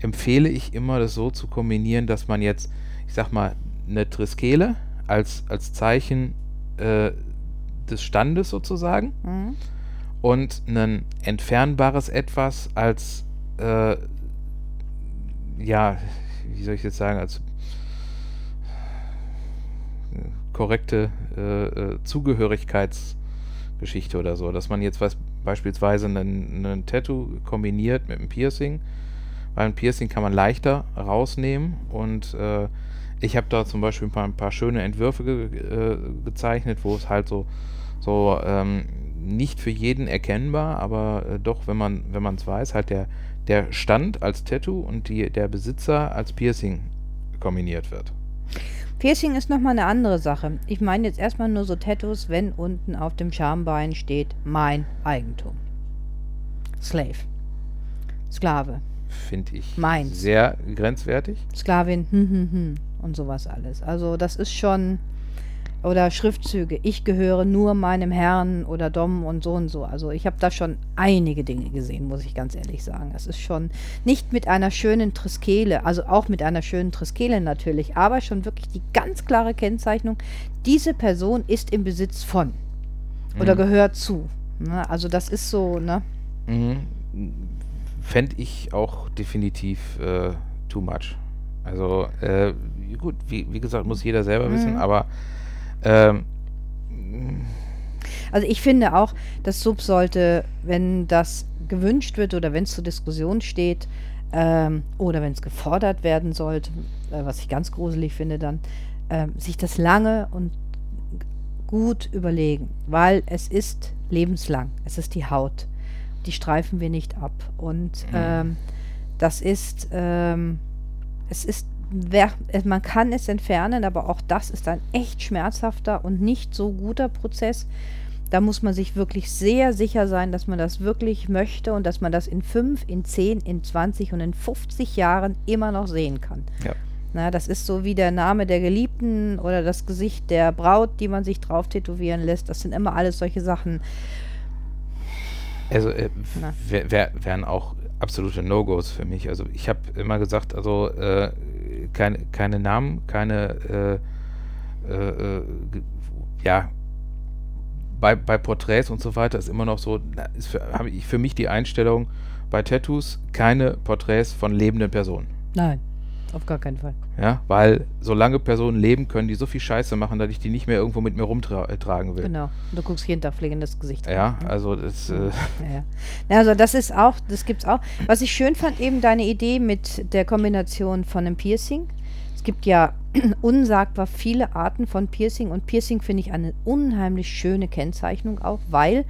C: Empfehle ich immer, das so zu kombinieren, dass man jetzt, ich sag mal, eine Triskele als, als Zeichen äh, des Standes sozusagen.
D: Mhm.
C: und ein entfernbares Etwas als, äh, ja, wie soll ich jetzt sagen, als äh, korrekte äh, äh, Zugehörigkeitsgeschichte oder so, dass man jetzt was, beispielsweise einen, einen Tattoo kombiniert mit einem Piercing, weil ein Piercing kann man leichter rausnehmen. Und äh, ich habe da zum Beispiel ein paar, ein paar schöne Entwürfe ge äh, gezeichnet, wo es halt so, so ähm, nicht für jeden erkennbar, aber äh, doch, wenn man wenn man es weiß, halt der, der Stand als Tattoo und die, der Besitzer als Piercing kombiniert wird.
D: Piercing ist nochmal eine andere Sache. Ich meine jetzt erstmal nur so Tattoos, wenn unten auf dem Schambein steht mein Eigentum. Slave. Sklave.
C: Finde ich
D: Meins.
C: sehr grenzwertig.
D: Sklavin, hm, hm, hm, und sowas alles. Also das ist schon, oder Schriftzüge, ich gehöre nur meinem Herrn oder Dom und so und so. Also ich habe da schon einige Dinge gesehen, muss ich ganz ehrlich sagen. Es ist schon nicht mit einer schönen Triskele, also auch mit einer schönen Triskele natürlich, aber schon wirklich die ganz klare Kennzeichnung, diese Person ist im Besitz von oder
C: Mhm.
D: gehört zu. Ne? Also das ist so, ne?
C: Mhm. Fände ich auch definitiv äh, too much. Also, äh, gut, wie, wie gesagt, muss jeder selber wissen,
D: Mhm.
C: aber ähm,
D: Also ich finde auch, das Sub sollte, wenn das gewünscht wird oder wenn es zur Diskussion steht ähm, oder wenn es gefordert werden sollte, äh, was ich ganz gruselig finde dann, ähm, sich das lange und gut überlegen, weil es ist lebenslang, es ist die Haut, die streifen wir nicht ab. Und
C: Mhm.
D: ähm, das ist, ähm, es ist, wer, es- man kann es entfernen, aber auch das ist ein echt schmerzhafter und nicht so guter Prozess. Da muss man sich wirklich sehr sicher sein, dass man das wirklich möchte und dass man das in 5, in 10, in 20 und in 50 Jahren immer noch sehen kann.
C: Ja.
D: Na, das ist so wie der Name der Geliebten oder das Gesicht der Braut, die man sich drauf tätowieren lässt. Das sind immer alles solche Sachen.
C: Also äh, wären auch absolute No-Gos für mich. Also ich habe immer gesagt, also äh, keine, keine Namen, keine äh, äh, äh, ja bei, bei Porträts und so weiter ist immer noch so, ist für, habe ich für mich die Einstellung bei Tattoos keine Porträts von lebenden Personen.
D: Nein, auf gar keinen Fall.
C: Ja, weil solange Personen leben, können die so viel Scheiße machen, dass ich die nicht mehr irgendwo mit mir rumtragen will.
D: Genau. Und du guckst jeden Tag pflegend das Gesicht. an,
C: Ja,
D: ne?
C: also das, äh,
D: Ja, [laughs] ja. Also das ist auch, das gibt's auch. Was ich schön fand, eben deine Idee mit der Kombination von einem Piercing. Es gibt ja [clears throat] unsagbar viele Arten von Piercing und Piercing finde ich eine unheimlich schöne Kennzeichnung auch, weil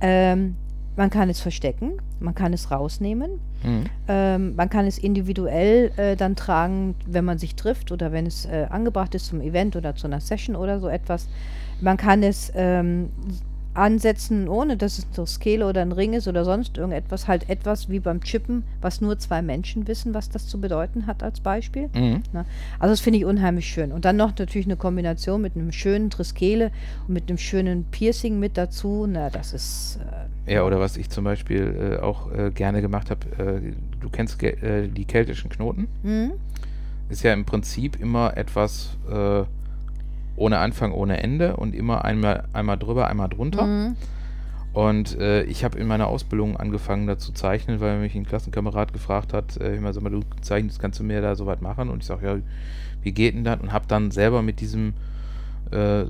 D: ähm, man kann es verstecken, man kann es rausnehmen,
C: mhm.
D: ähm, man kann es individuell äh, dann tragen, wenn man sich trifft oder wenn es äh, angebracht ist zum Event oder zu einer Session oder so etwas. Man kann es ähm, ansetzen, ohne dass es ein Skele oder ein Ring ist oder sonst irgendetwas. Halt etwas wie beim Chippen, was nur zwei Menschen wissen, was das zu bedeuten hat als Beispiel.
C: Mhm.
D: Ne? Also das finde ich unheimlich schön. Und dann noch natürlich eine Kombination mit einem schönen Triskele und mit einem schönen Piercing mit dazu. Na, das ist... Äh,
C: Ja, oder was ich zum Beispiel äh, auch äh, gerne gemacht habe, äh, du kennst äh, die keltischen Knoten.
D: hm?
C: Ist ja im Prinzip immer etwas äh, ohne Anfang, ohne Ende und immer einmal, einmal drüber, einmal drunter.
D: Mhm.
C: Und äh, ich habe in meiner Ausbildung angefangen, da zu zeichnen, weil mich ein Klassenkamerad gefragt hat, äh, immer sag mal, du zeichnest, kannst du mir da sowas machen? Und ich sage, ja, wie geht denn das? Und habe dann selber mit diesem äh,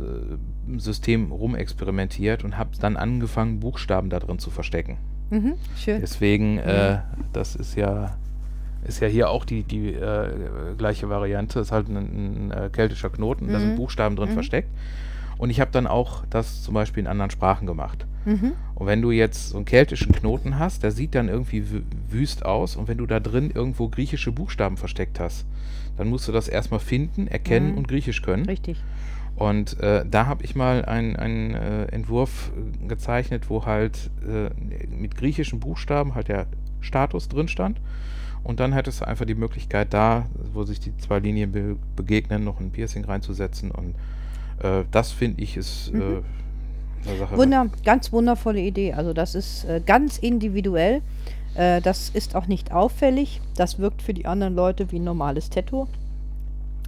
C: System rumexperimentiert und habe dann angefangen, Buchstaben da drin zu verstecken.
D: Mhm. Schön.
C: Deswegen, äh, das ist ja ist ja hier auch die, die äh, gleiche Variante. ist halt ein, ein, äh, keltischer Knoten, da
D: Mhm.
C: sind Buchstaben drin
D: Mhm.
C: versteckt. Und ich habe dann auch das zum Beispiel in anderen Sprachen gemacht.
D: Mhm.
C: Und wenn du jetzt so einen keltischen Knoten hast, der sieht dann irgendwie wü- wüst aus. Und wenn du da drin irgendwo griechische Buchstaben versteckt hast, dann musst du das erstmal finden, erkennen
D: Mhm.
C: und Griechisch können.
D: Richtig.
C: Und äh, da habe ich mal einen äh, Entwurf äh, gezeichnet, wo halt äh, mit griechischen Buchstaben halt der Status drin stand. Und dann hättest du einfach die Möglichkeit, da, wo sich die zwei Linien be begegnen, noch ein Piercing reinzusetzen. Und äh, das finde ich ist äh,
D: Mhm.
C: eine Sache.
D: Wunder, ganz wundervolle Idee. Also das ist ganz individuell. Das ist auch nicht auffällig. Das wirkt für die anderen Leute wie ein normales Tattoo.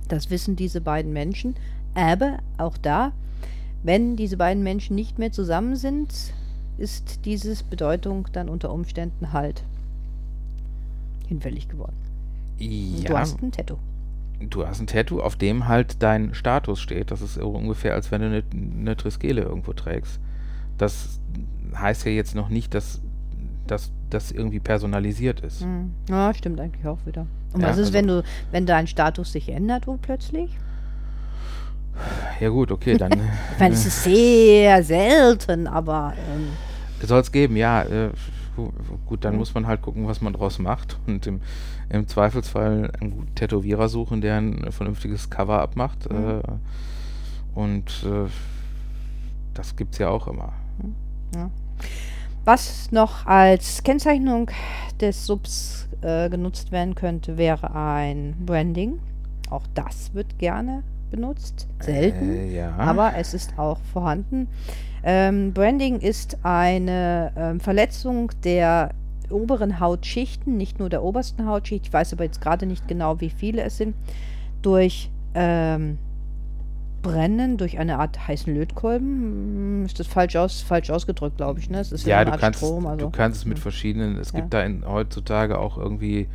D: Das wissen diese beiden Menschen. Aber auch da, wenn diese beiden Menschen nicht mehr zusammen sind, ist dieses Bedeutung dann unter Umständen halt hinfällig geworden.
C: ja,
D: Du hast ein Tattoo.
C: du hast ein Tattoo, auf dem halt dein Status steht. Das ist ungefähr, als wenn du eine, eine Triskele irgendwo trägst. Das heißt ja jetzt noch nicht, dass dass das irgendwie personalisiert ist.
D: Hm. Ja, stimmt eigentlich auch wieder. Und
C: Ja,
D: was ist,
C: also-
D: wenn du, wenn dein Status sich ändert, wo plötzlich?
C: Ja gut, okay, dann [laughs]
D: Ich meine, es ist sehr selten, aber ähm,
C: soll es geben, ja. Äh, gu- gut, dann
D: Mhm.
C: muss man halt gucken, was man draus macht und im, im Zweifelsfall einen guten Tätowierer suchen, der ein vernünftiges Cover abmacht.
D: Mhm.
C: Äh, und äh, das gibt's ja auch immer.
D: was noch als Kennzeichnung des Subs äh, genutzt werden könnte, wäre ein Branding. Auch das wird gerne benutzt. Selten.
C: Äh, ja.
D: aber es ist auch vorhanden. Ähm, Branding ist eine ähm, Verletzung der oberen Hautschichten, nicht nur der obersten Hautschicht, ich weiß aber jetzt gerade nicht genau, wie viele es sind, durch ähm, Brennen, durch eine Art heißen Lötkolben. Hm, Ist das falsch, aus, falsch ausgedrückt, glaube ich. Ne? Es ist
C: ja,
D: eine
C: du
D: Art
C: kannst,
D: Strom. Also.
C: du kannst es mit
D: hm.
C: verschiedenen, es
D: Ja.
C: gibt da in, heutzutage auch irgendwie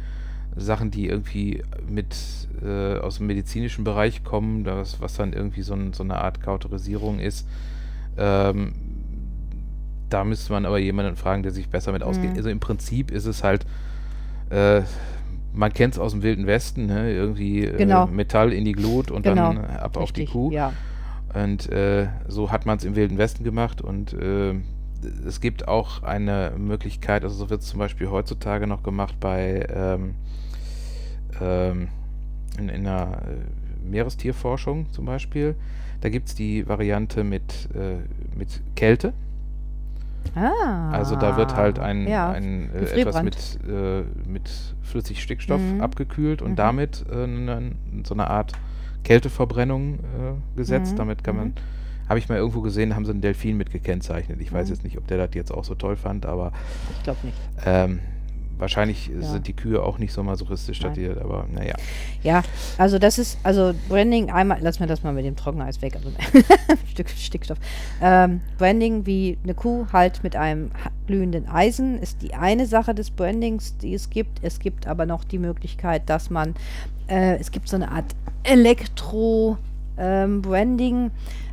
C: Sachen, die irgendwie mit äh, aus dem medizinischen Bereich kommen, das, was dann irgendwie so, ein, so eine Art Kauterisierung ist. Ähm, da müsste man aber jemanden fragen, der sich besser mit auskennt.
D: Mhm.
C: Also im Prinzip ist es halt, äh, man kennt es aus dem Wilden Westen, ne? irgendwie
D: Genau.
C: äh, Metall in die Glut und
D: Genau,
C: dann ab auf die
D: Richtig,
C: Kuh.
D: Ja.
C: Und äh, so hat man es im Wilden Westen gemacht und äh, es gibt auch eine Möglichkeit, also so wird es zum Beispiel heutzutage noch gemacht bei ähm, ähm, in, in der äh, Meerestierforschung zum Beispiel. Da gibt es die Variante mit, äh, mit Kälte.
D: Ah.
C: Also da wird halt ein,
D: ja,
C: ein äh, etwas mit, äh, mit Flüssigstickstoff
D: Mhm.
C: abgekühlt und
D: Mhm.
C: damit ne- so eine Art Kälteverbrennung äh, gesetzt.
D: Mhm.
C: Damit kann man,
D: Mhm.
C: habe ich mal irgendwo gesehen, haben sie einen Delfin mit gekennzeichnet. Ich weiß
D: Mhm.
C: jetzt nicht, ob der das jetzt auch so toll fand, aber
D: Ich glaube nicht.
C: ähm, wahrscheinlich
D: Ja.
C: sind die Kühe auch nicht so masochistisch
D: Nein.
C: statiert, aber naja.
D: Ja, also das ist, also Branding, einmal, lass mir das mal mit dem Trockeneis weg, also [laughs] Stück Stickstoff. Ähm, Branding wie eine Kuh halt mit einem glühenden Eisen ist die eine Sache des Brandings, die es gibt. Es gibt aber noch die Möglichkeit, dass man, äh, es gibt so eine Art Elektro-Branding,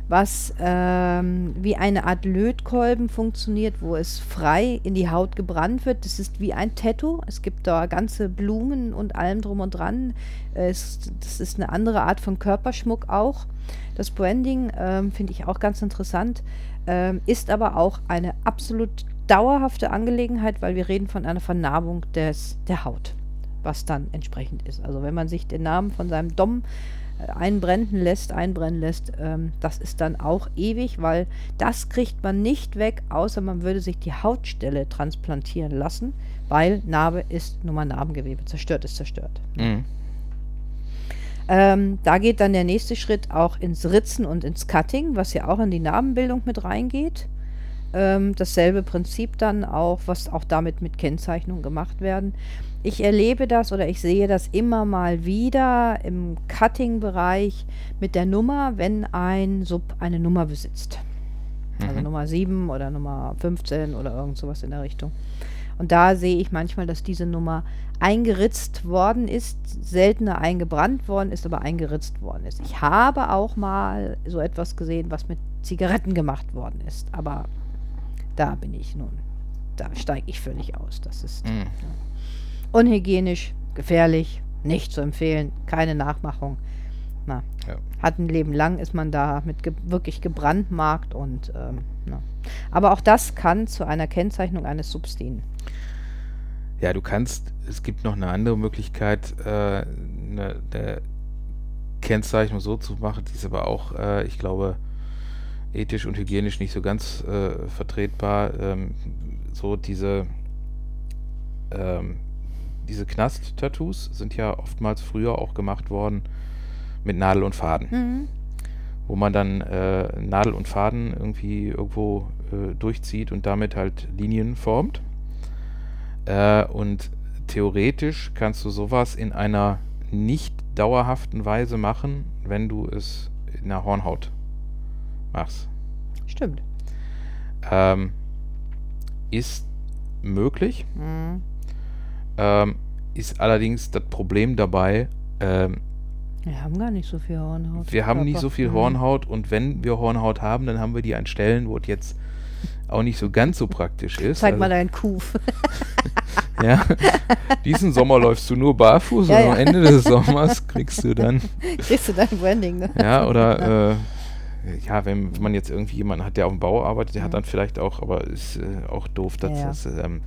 D: was ähm, wie eine Art Lötkolben funktioniert, wo es frei in die Haut gebrannt wird. Das ist wie ein Tattoo. Es gibt da ganze Blumen und allem drum und dran. Es, das ist eine andere Art von Körperschmuck auch. Das Branding ähm, finde ich auch ganz interessant, ähm, ist aber auch eine absolut dauerhafte Angelegenheit, weil wir reden von einer Vernarbung des, der Haut, was dann entsprechend ist. Also wenn man sich den Namen von seinem Dom äh, einbrennen lässt, einbrennen lässt, ähm, das ist dann auch ewig, weil das kriegt man nicht weg, außer man würde sich die Hautstelle transplantieren lassen, weil Narbe ist nun mal Narbengewebe, zerstört ist zerstört.
C: Mhm.
D: Ähm, da geht dann der nächste Schritt auch ins Ritzen und ins Cutting, was ja auch in die Narbenbildung mit reingeht. Ähm, dasselbe Prinzip dann auch, was auch damit mit Kennzeichnungen gemacht werden. Ich erlebe das oder ich sehe das immer mal wieder im Cutting-Bereich mit der Nummer, wenn ein Sub eine Nummer besitzt. Also
C: Mhm.
D: Nummer 7 oder Nummer 15 oder irgend sowas in der Richtung. Und da sehe ich manchmal, dass diese Nummer eingeritzt worden ist, seltener eingebrannt worden ist, aber eingeritzt worden ist. Ich habe auch mal so etwas gesehen, was mit Zigaretten gemacht worden ist, aber da bin ich nun, da steige ich völlig aus. Das ist
C: Mhm.
D: Unhygienisch, gefährlich, nicht zu empfehlen, keine Nachmachung. Na,
C: Ja.
D: hat ein Leben lang, ist man da mit ge wirklich gebrandmarkt und ähm, na. Aber auch das kann zu einer Kennzeichnung eines Subs dienen.
C: Ja, du kannst, es gibt noch eine andere Möglichkeit, äh, eine, eine Kennzeichnung so zu machen, die ist aber auch, äh, ich glaube, ethisch und hygienisch nicht so ganz äh, vertretbar. Ähm, so diese, ähm, diese Knast-Tattoos sind ja oftmals früher auch gemacht worden mit Nadel und Faden
D: Mhm.
C: wo man dann äh, Nadel und Faden irgendwie irgendwo äh, durchzieht und damit halt Linien formt. Äh, und theoretisch kannst du sowas in einer nicht dauerhaften Weise machen, wenn du es in der Hornhaut machst.
D: Stimmt.
C: Ähm, ist möglich,
D: Mhm.
C: Ähm, ist allerdings das Problem dabei, ähm,
D: Wir haben gar nicht so viel Hornhaut.
C: Wir haben nicht so viel
D: Mhm.
C: Hornhaut und wenn wir Hornhaut haben, dann haben wir die an Stellen, wo es jetzt auch nicht so ganz so praktisch ist.
D: Zeig mal
C: Also,
D: deinen Kuf. [laughs]
C: ja, diesen Sommer läufst du nur barfuß
D: Ja,
C: und
D: ja.
C: am Ende des Sommers kriegst du dann, [laughs]
D: Kriegst du dein Branding, ne?
C: ja, oder, äh, ja, wenn man jetzt irgendwie jemanden hat, der auf dem Bau arbeitet, der hat
D: Mhm.
C: dann vielleicht auch, aber ist äh, auch doof, dass
D: Ja, ja.
C: das, ähm,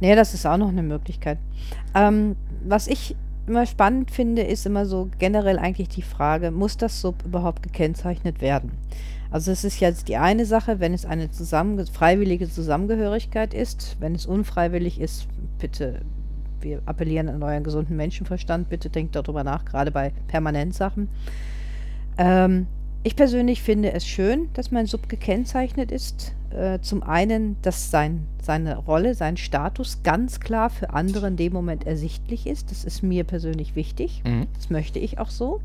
D: Nee, das ist auch noch eine Möglichkeit. Ähm, was ich immer spannend finde, ist immer so generell eigentlich die Frage, muss das Sub überhaupt gekennzeichnet werden? Also es ist jetzt die eine Sache, wenn es eine zusammen, freiwillige Zusammengehörigkeit ist. Wenn es unfreiwillig ist, bitte, wir appellieren an euren gesunden Menschenverstand, bitte denkt darüber nach, gerade bei Permanentsachen. Ähm, ich persönlich finde es schön, dass mein Sub gekennzeichnet ist. Äh, zum einen, dass sein, seine Rolle, sein Status ganz klar für andere in dem Moment ersichtlich ist. Das ist mir persönlich wichtig.
C: mhm.
D: Das möchte ich auch so.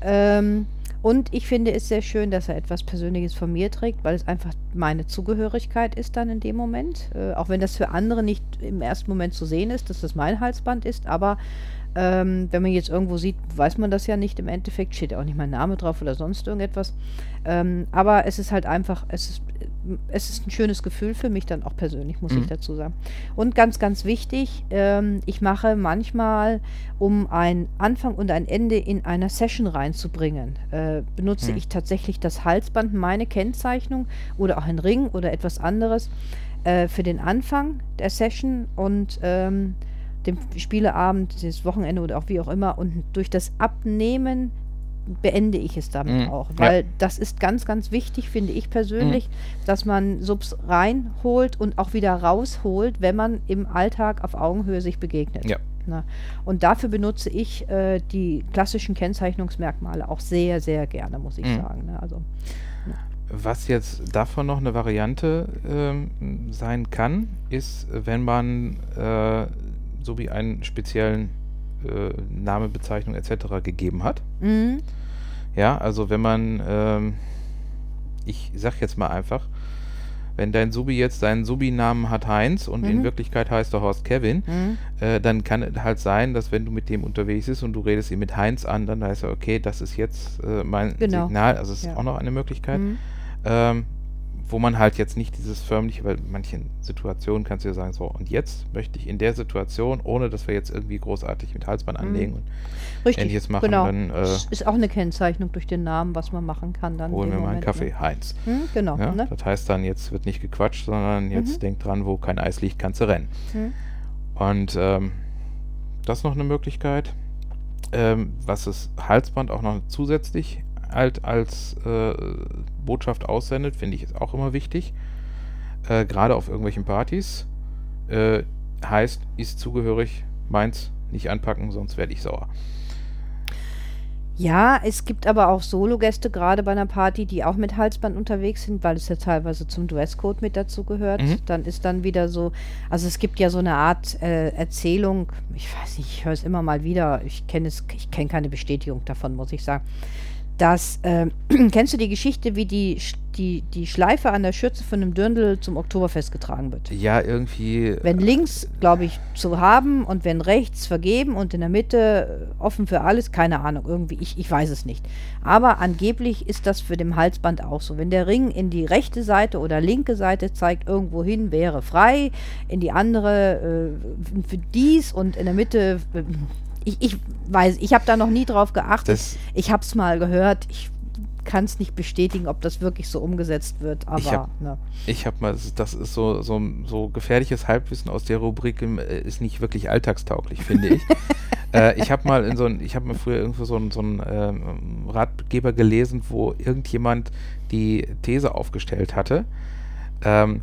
D: Ähm, und ich finde es sehr schön, dass er etwas Persönliches von mir trägt, weil es einfach meine Zugehörigkeit ist dann in dem Moment. Äh, auch wenn das für andere nicht im ersten Moment zu sehen ist, dass das mein Halsband ist, aber ähm, wenn man jetzt irgendwo sieht, weiß man das ja nicht im Endeffekt, steht ja auch nicht mein Name drauf oder sonst irgendetwas. Ähm, aber es ist halt einfach, es ist, es ist ein schönes Gefühl für mich dann auch persönlich, muss ich
C: Mhm.
D: dazu sagen. Und ganz, ganz wichtig, ähm, ich mache manchmal, um einen Anfang und ein Ende in einer Session reinzubringen, äh, benutze
C: Hm.
D: ich tatsächlich das Halsband, meine Kennzeichnung oder auch ein Ring oder etwas anderes äh, für den Anfang der Session und ähm, dem Spieleabend, das Wochenende oder auch wie auch immer. Und durch das Abnehmen beende ich es damit
C: Mhm.
D: auch.
C: Ja.
D: Weil das ist ganz, ganz wichtig, finde ich persönlich, dass man Subs reinholt und auch wieder rausholt, wenn man im Alltag auf Augenhöhe sich begegnet.
C: Ja.
D: Na, und dafür benutze ich äh, die klassischen Kennzeichnungsmerkmale auch sehr, sehr gerne, muss ich
C: Mhm.
D: sagen. Ne? Also,
C: Was jetzt davon noch eine Variante ähm, sein kann, ist, wenn man äh, so wie einen speziellen äh, Name, Bezeichnung etc. gegeben hat.
D: mhm.
C: Ja, also wenn man, ähm, ich sag jetzt mal einfach, wenn dein Subi jetzt seinen Subi-Namen hat Heinz und in
D: Mhm.
C: Wirklichkeit heißt der Horst Kevin,
D: Mhm.
C: äh, dann kann es halt sein, dass wenn du mit dem unterwegs bist und du redest ihn mit Heinz an, dann heißt er, okay, das ist jetzt äh, mein
D: Genau.
C: Signal, also es ist
D: Ja.
C: auch noch eine Möglichkeit,
D: Mhm.
C: ähm, wo man halt jetzt nicht dieses förmliche, weil in manchen Situationen kannst du ja sagen, so, und jetzt möchte ich in der Situation, ohne dass wir jetzt irgendwie großartig mit Halsband
D: Mhm.
C: anlegen und
D: Richtig,
C: Ähnliches machen,
D: genau.
C: dann, äh,
D: Das ist auch eine Kennzeichnung durch den Namen, was man machen kann. Dann
C: holen wir mal einen Kaffee,
D: Ne?
C: Heinz.
D: Mhm, genau.
C: Ja,
D: Ne?
C: Das heißt dann, jetzt wird nicht gequatscht, sondern jetzt
D: Mhm.
C: denk dran, wo kein Eis liegt, kannst du rennen.
D: Mhm.
C: Und ähm, das ist noch eine Möglichkeit. Ähm, was das Halsband auch noch zusätzlich halt als äh, Botschaft aussendet, finde ich ist auch immer wichtig. Äh, Gerade auf irgendwelchen Partys. Äh, heißt, ist zugehörig, meins nicht anpacken, sonst werde ich sauer.
D: Ja, es gibt aber auch Sologäste, gerade bei einer Party, die auch mit Halsband unterwegs sind, weil es ja teilweise zum Dresscode mit dazu gehört.
C: Mhm.
D: Dann ist dann wieder so, also es gibt ja so eine Art äh, Erzählung, ich weiß nicht, ich höre es immer mal wieder, ich kenne es, ich kenne keine Bestätigung davon, muss ich sagen. Dass, ähm, [clears throat] kennst du die Geschichte, wie die, die, die Schleife an der Schürze von einem Dirndl zum Oktoberfest getragen wird?
C: Ja, irgendwie.
D: Wenn links, glaube ich, zu haben und wenn rechts vergeben und in der Mitte äh, offen für alles, keine Ahnung, irgendwie, ich, ich weiß es nicht. Aber angeblich ist das für den Halsband auch so. Wenn der Ring in die rechte Seite oder linke Seite zeigt, irgendwo hin wäre frei, in die andere äh, für dies und in der Mitte, äh, ich, ich weiß, ich habe da noch nie drauf geachtet.
C: Das,
D: ich habe es mal gehört, ich kann es nicht bestätigen, ob das wirklich so umgesetzt wird, aber
C: Ich hab-
D: ne.
C: Ich habe mal, das ist- das ist so, so, so gefährliches Halbwissen aus der Rubrik, äh, ist nicht wirklich alltagstauglich, finde ich. [laughs] äh, ich habe mal in so ein, ich habe mal früher irgendwo so einen so ähm, Ratgeber gelesen, wo irgendjemand die These aufgestellt hatte, ähm,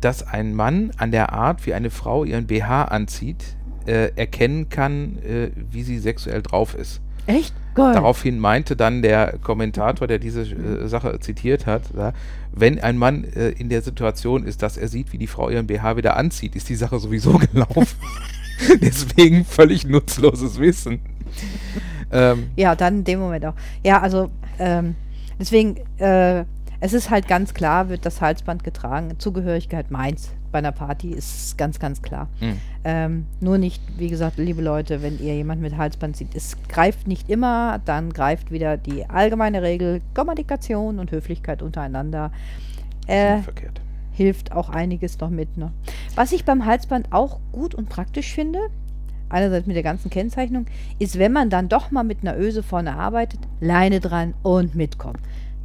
C: dass ein Mann an der Art, wie eine Frau ihren BH anzieht, äh, erkennen kann, äh, wie sie sexuell drauf ist.
D: Echt? Geil.
C: Daraufhin meinte dann der Kommentator, der diese äh, Sache zitiert hat, ja, wenn ein Mann äh, in der Situation ist, dass er sieht, wie die Frau ihren BH wieder anzieht, ist die Sache sowieso [laughs] gelaufen. [laughs] Deswegen völlig nutzloses Wissen. [laughs] Ähm,
D: Ja, dann in dem Moment auch. Ja, also ähm, deswegen, äh, es ist halt ganz klar, wird das Halsband getragen. Zugehörigkeit meins bei einer Party ist ganz, ganz klar.
C: mh,
D: Ähm, nur nicht, wie gesagt, liebe Leute, wenn ihr jemanden mit Halsband seht, es greift nicht immer, dann greift wieder die allgemeine Regel Kommunikation und Höflichkeit untereinander. Äh,
C: verkehrt.
D: hilft auch einiges noch mit. Ne? Was ich beim Halsband auch gut und praktisch finde, einerseits mit der ganzen Kennzeichnung, ist, wenn man dann doch mal mit einer Öse vorne arbeitet, Leine dran und mitkommen.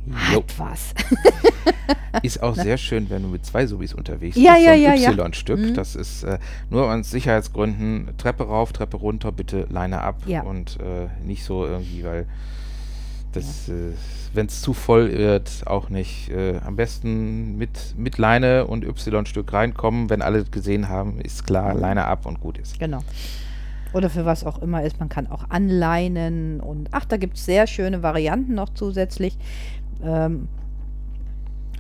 C: Jo.
D: Hat was. [laughs]
C: Ist auch sehr schön, wenn du mit zwei Subis unterwegs
D: Ja,
C: bist.
D: ja,
C: so ein
D: ja, ja.
C: Y-Stück.
D: Mhm.
C: Das ist äh, nur aus Sicherheitsgründen Treppe rauf, Treppe runter, bitte Leine ab
D: Ja.
C: und äh, nicht so irgendwie, weil das, äh, wenn es zu voll wird, auch nicht. Äh, am besten mit, mit Leine und Y-Stück reinkommen. Wenn alle gesehen haben, ist klar,
D: Mhm.
C: Leine ab und gut ist.
D: Genau. Oder für was auch immer ist. Man kann auch anleinen und ach, da gibt es sehr schöne Varianten noch zusätzlich. Ähm,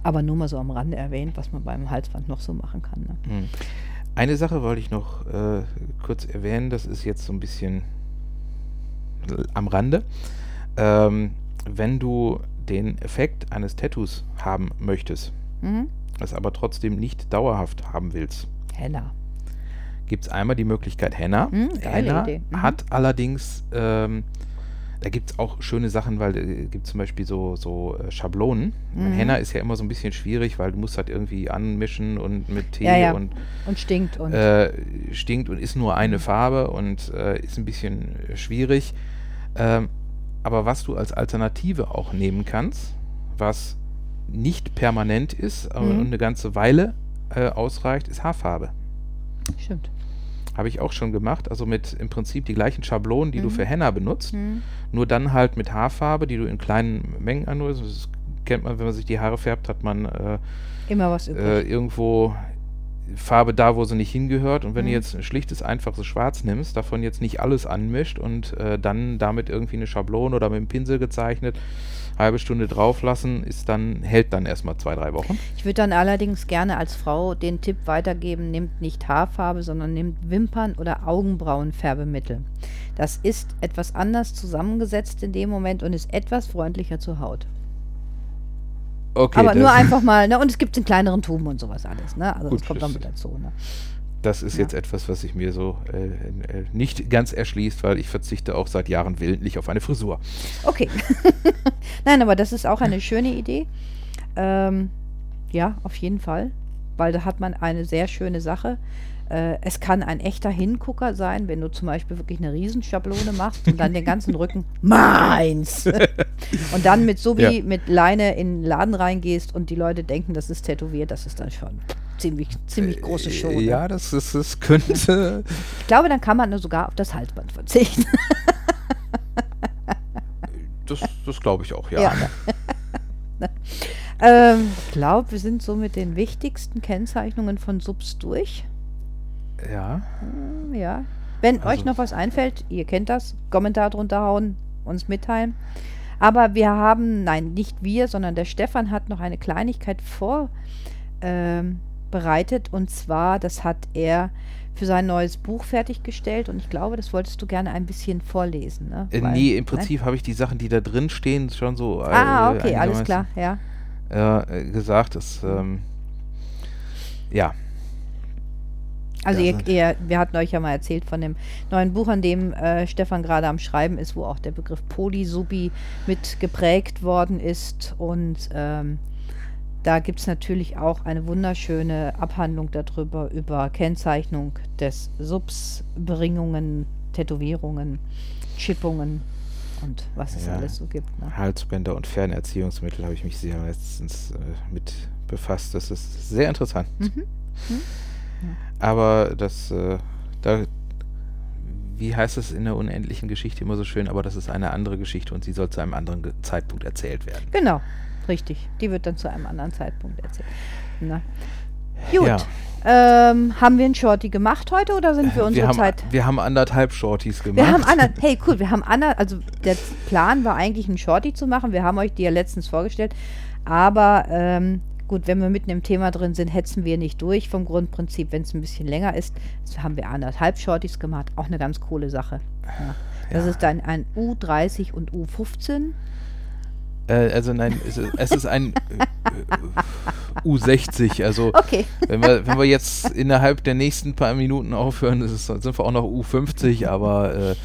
D: aber nur mal so am Rande erwähnt, was man beim Halsband noch so machen kann. Ne?
C: Hm. Eine Sache wollte ich noch äh, kurz erwähnen, das ist jetzt so ein bisschen am Rande. Ähm, wenn du den Effekt eines Tattoos haben möchtest,
D: Mhm.
C: es aber trotzdem nicht dauerhaft haben willst,
D: Henna.
C: gibt es einmal die Möglichkeit Henna.
D: Hm, geile
C: Henna
D: Idee. Mhm.
C: hat allerdings, ähm, da gibt es auch schöne Sachen, weil es gibt zum Beispiel so, so äh, Schablonen.
D: Mhm.
C: Henna ist ja immer so ein bisschen schwierig, weil du musst halt irgendwie anmischen und mit Tee
D: Ja, ja.
C: und
D: Und stinkt und
C: äh, stinkt und ist nur eine Farbe und äh, ist ein bisschen äh, schwierig. Ähm, aber was du als Alternative auch nehmen kannst, was nicht permanent ist aber
D: Mhm.
C: und eine ganze Weile äh, ausreicht, ist Haarfarbe.
D: stimmt.
C: Habe ich auch schon gemacht. Also mit im Prinzip die gleichen Schablonen, die du
D: Mhm.
C: für Henna benutzt.
D: Hm.
C: Nur dann halt mit Haarfarbe, die du in kleinen Mengen anrührst. Das kennt man, wenn man sich die Haare färbt, hat man äh,
D: Immer was übrig.
C: äh, irgendwo Farbe da, wo sie nicht hingehört. Und wenn
D: Mhm.
C: du jetzt ein schlichtes, einfaches Schwarz nimmst, davon jetzt nicht alles anmischt und äh, dann damit irgendwie eine Schablone oder mit dem Pinsel gezeichnet, halbe Stunde drauf lassen, ist dann, hält dann erstmal zwei, drei Wochen.
D: Ich würde dann allerdings gerne als Frau den Tipp weitergeben, nehmt nicht Haarfarbe, sondern nehmt Wimpern- oder Augenbrauenfärbemittel. Das ist etwas anders zusammengesetzt in dem Moment und ist etwas freundlicher zur Haut.
C: Okay,
D: Aber nur einfach mal, ne? Und es gibt in kleineren Tuben und sowas alles, ne? Also
C: Gut,
D: das kommt noch mit dazu, ne?
C: Das ist
D: Ja.
C: jetzt etwas, was sich mir so äh, äh, nicht ganz erschließt, weil ich verzichte auch seit Jahren willentlich auf eine Frisur.
D: Okay. [laughs] Nein, aber das ist auch eine schöne Idee. Ähm, ja, auf jeden Fall. Weil da hat man eine sehr schöne Sache. Äh, es kann ein echter Hingucker sein, wenn du zum Beispiel wirklich eine Riesenschablone machst und dann den ganzen [laughs] Rücken meins. [laughs] und dann mit so wie
C: Ja.
D: mit Leine in den Laden reingehst und die Leute denken, das ist tätowiert, das ist dann schon ziemlich, ziemlich große Show.
C: Äh,
D: ne?
C: Ja, das, ist, das könnte. [laughs]
D: Ich glaube, dann kann man sogar auf das Halsband verzichten. [laughs]
C: das das glaube ich auch, ja.
D: Ja. [laughs] Ähm, ich glaube, wir sind so mit den wichtigsten Kennzeichnungen von Subs durch.
C: Ja.
D: Hm, Ja. Wenn euch
C: Also-
D: noch was einfällt, ihr kennt das, Kommentar drunter hauen, uns mitteilen. Aber wir haben, nein, nicht wir, sondern der Stefan hat noch eine Kleinigkeit vorbereitet. Ähm, bereitet. und zwar, das hat er für sein neues Buch fertiggestellt und ich glaube, das wolltest du gerne ein bisschen vorlesen. Ne?
C: Äh,
D: Weil-
C: nee, im
D: Nein?
C: Prinzip habe ich die Sachen, die da drin stehen, schon so. äh,
D: Ah, okay, alles klar, ja.
C: Äh, gesagt. Das, ähm, ja.
D: Also
C: Ja,
D: ihr, ihr, wir hatten euch ja mal erzählt von dem neuen Buch, an dem äh, Stefan gerade am Schreiben ist, wo auch der Begriff Polysubi mit geprägt worden ist. Und ähm, da gibt es natürlich auch eine wunderschöne Abhandlung darüber, über Kennzeichnung des Subs, Bringungen, Tätowierungen, Chippungen und was es
C: Ja.
D: alles so gibt. Ne?
C: Halsbänder und Fernerziehungsmittel habe ich mich sehr letztens äh, mit befasst. Das ist sehr interessant.
D: Mhm.
C: Aber das, äh, da, wie heißt es in der unendlichen Geschichte immer so schön, aber das ist eine andere Geschichte und sie soll zu einem anderen Ge Zeitpunkt erzählt werden.
D: Genau, richtig. Die wird dann zu einem anderen Zeitpunkt erzählt. Na. Gut.
C: Ja.
D: Ähm, haben wir einen Shorty gemacht heute oder sind wir
C: wir,
D: unsere
C: haben,
D: Zeit?
C: wir haben anderthalb Shorties gemacht.
D: Wir haben Anna, hey cool, wir haben Anna, also der Plan war eigentlich einen Shorty zu machen. Wir haben euch die ja letztens vorgestellt. Aber ähm, gut, wenn wir mitten im Thema drin sind, hetzen wir nicht durch vom Grundprinzip. Wenn es ein bisschen länger ist, so haben wir anderthalb Shorties gemacht. Auch eine ganz coole Sache. Ja. Das
C: Ja.
D: ist dann ein U30 und U15.
C: Äh, also nein, es ist, es ist ein äh, U60. Also
D: Okay.
C: wenn wir, wenn wir jetzt innerhalb der nächsten paar Minuten aufhören, es, sind wir auch noch U50, aber äh,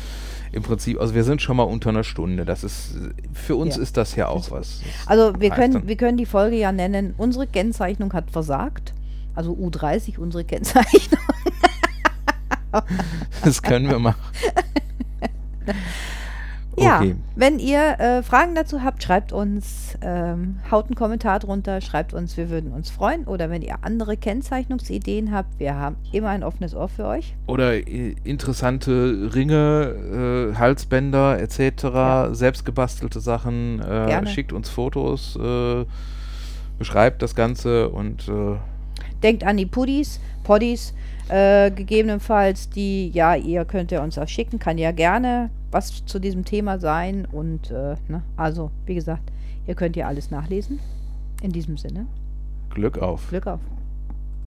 C: im Prinzip, also wir sind schon mal unter einer Stunde. Das ist für uns
D: Ja.
C: ist das ja auch was.
D: Also wir können,
C: dann-
D: wir können die Folge ja nennen, unsere Kennzeichnung hat versagt. Also U30, unsere Kennzeichnung.
C: Das können wir machen. [laughs]
D: Ja,
C: Okay.
D: wenn ihr äh, Fragen dazu habt, schreibt uns, ähm, haut einen Kommentar drunter, schreibt uns, wir würden uns freuen. Oder wenn ihr andere Kennzeichnungsideen habt, wir haben immer ein offenes Ohr für euch.
C: Oder äh, interessante Ringe, äh, Halsbänder etc.,
D: Ja.
C: selbstgebastelte Sachen. Äh, schickt uns Fotos, äh, beschreibt das Ganze und
D: Denkt an die Puddies, Poddies, äh, gegebenenfalls, die, ja, ihr könnt ihr uns auch schicken, kann ja gerne was zu diesem Thema sein. Und äh, ne, also, wie gesagt, ihr könnt ja alles nachlesen. In diesem Sinne,
C: Glück auf.
D: Glück auf.